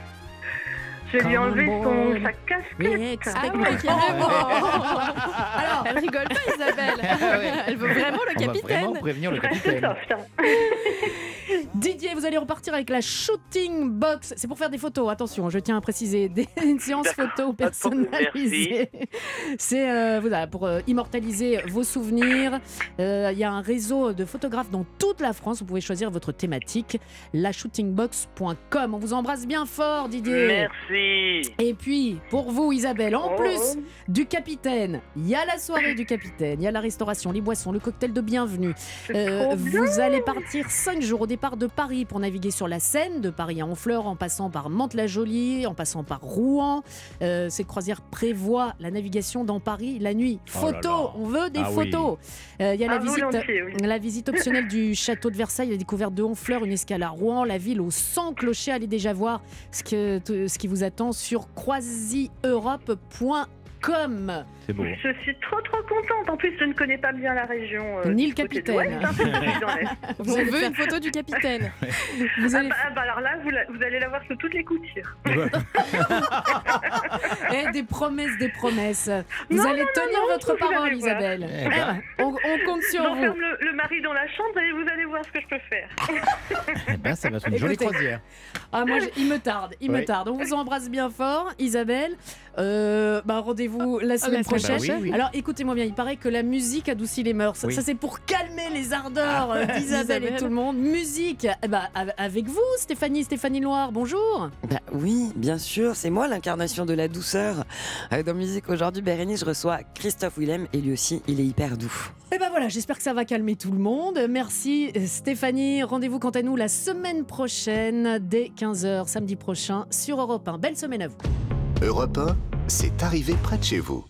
Je lui enlever on, son, sa casquette. Ah ouais, carrément. Alors, Elle rigole pas, Isabelle. Ah. Elle veut vraiment le On va capitaine. vraiment prévenir le capitaine. Didier, vous allez repartir avec la shooting box. C'est pour faire des photos, attention, je tiens à préciser, des, une séance photo personnalisée. C'est euh, voilà, pour euh, immortaliser vos souvenirs. Euh, Il y a un réseau de photographes dans toute la France. Vous pouvez choisir votre thématique, la shootingbox.com. On vous embrasse bien fort, Didier. Merci. Et puis, pour vous, Isabelle, en Oh. plus du capitaine, il y a la soirée du capitaine, il y a la restauration, les boissons, le cocktail de bienvenue. Euh, bien. vous allez partir 5 jours au départ de Paris pour naviguer sur la Seine, de Paris à Honfleur, en passant par Mantes-la-Jolie, en passant par Rouen. Euh, cette croisière prévoit la navigation dans Paris la nuit. Oh là Photos, là. on veut des Ah oui. photos. Euh, Il y a la Ah, visite. oui. La visite optionnelle du château de Versailles, la découverte de Honfleur, une escale à Rouen, la ville aux 100 clochers. Allez déjà voir ce, que, ce qui vous attend sur croisieurope.com. C'est beau. Je suis trop trop contente. En plus, je ne connais pas bien la région. euh, Ni le capitaine. hein. Vous On veut une photo du capitaine. vous Ah allez bah, ah bah alors là, vous, la- vous allez la voir sur toutes les coutures. Eh, des promesses, des promesses. Vous Non, allez non, tenir non, votre parole. Isabelle. Eh ben. Eh, on, on compte sur vous. Le, le mari dans la chambre et vous allez voir ce que je peux faire. Eh ben, ça va être une jolie Écoutez. croisière. Ah, moi, je- il me tarde, il me tarde. On vous embrasse bien fort, Isabelle. Euh, bah, rendez-vous la semaine la semaine prochaine. prochaine. Bah oui, oui. Alors écoutez-moi bien, il paraît que la musique adoucit les mœurs. Oui. Ça c'est pour calmer les ardeurs euh, d'Isabelle et Isabelle. tout le monde. Musique, eh bah, av- avec vous Stéphanie, Stéphanie Loire, bonjour. Bah oui, bien sûr, c'est moi l'incarnation de la douceur. Euh, Dans Musique aujourd'hui, Bérénice, je reçois Christophe Willem et lui aussi, il est hyper doux. Et ben voilà, j'espère que ça va calmer tout le monde. Merci Stéphanie. Rendez-vous quant à nous la semaine prochaine dès 15h samedi prochain sur Europe 1. Belle semaine à vous. Europe 1, c'est arrivé près de chez vous.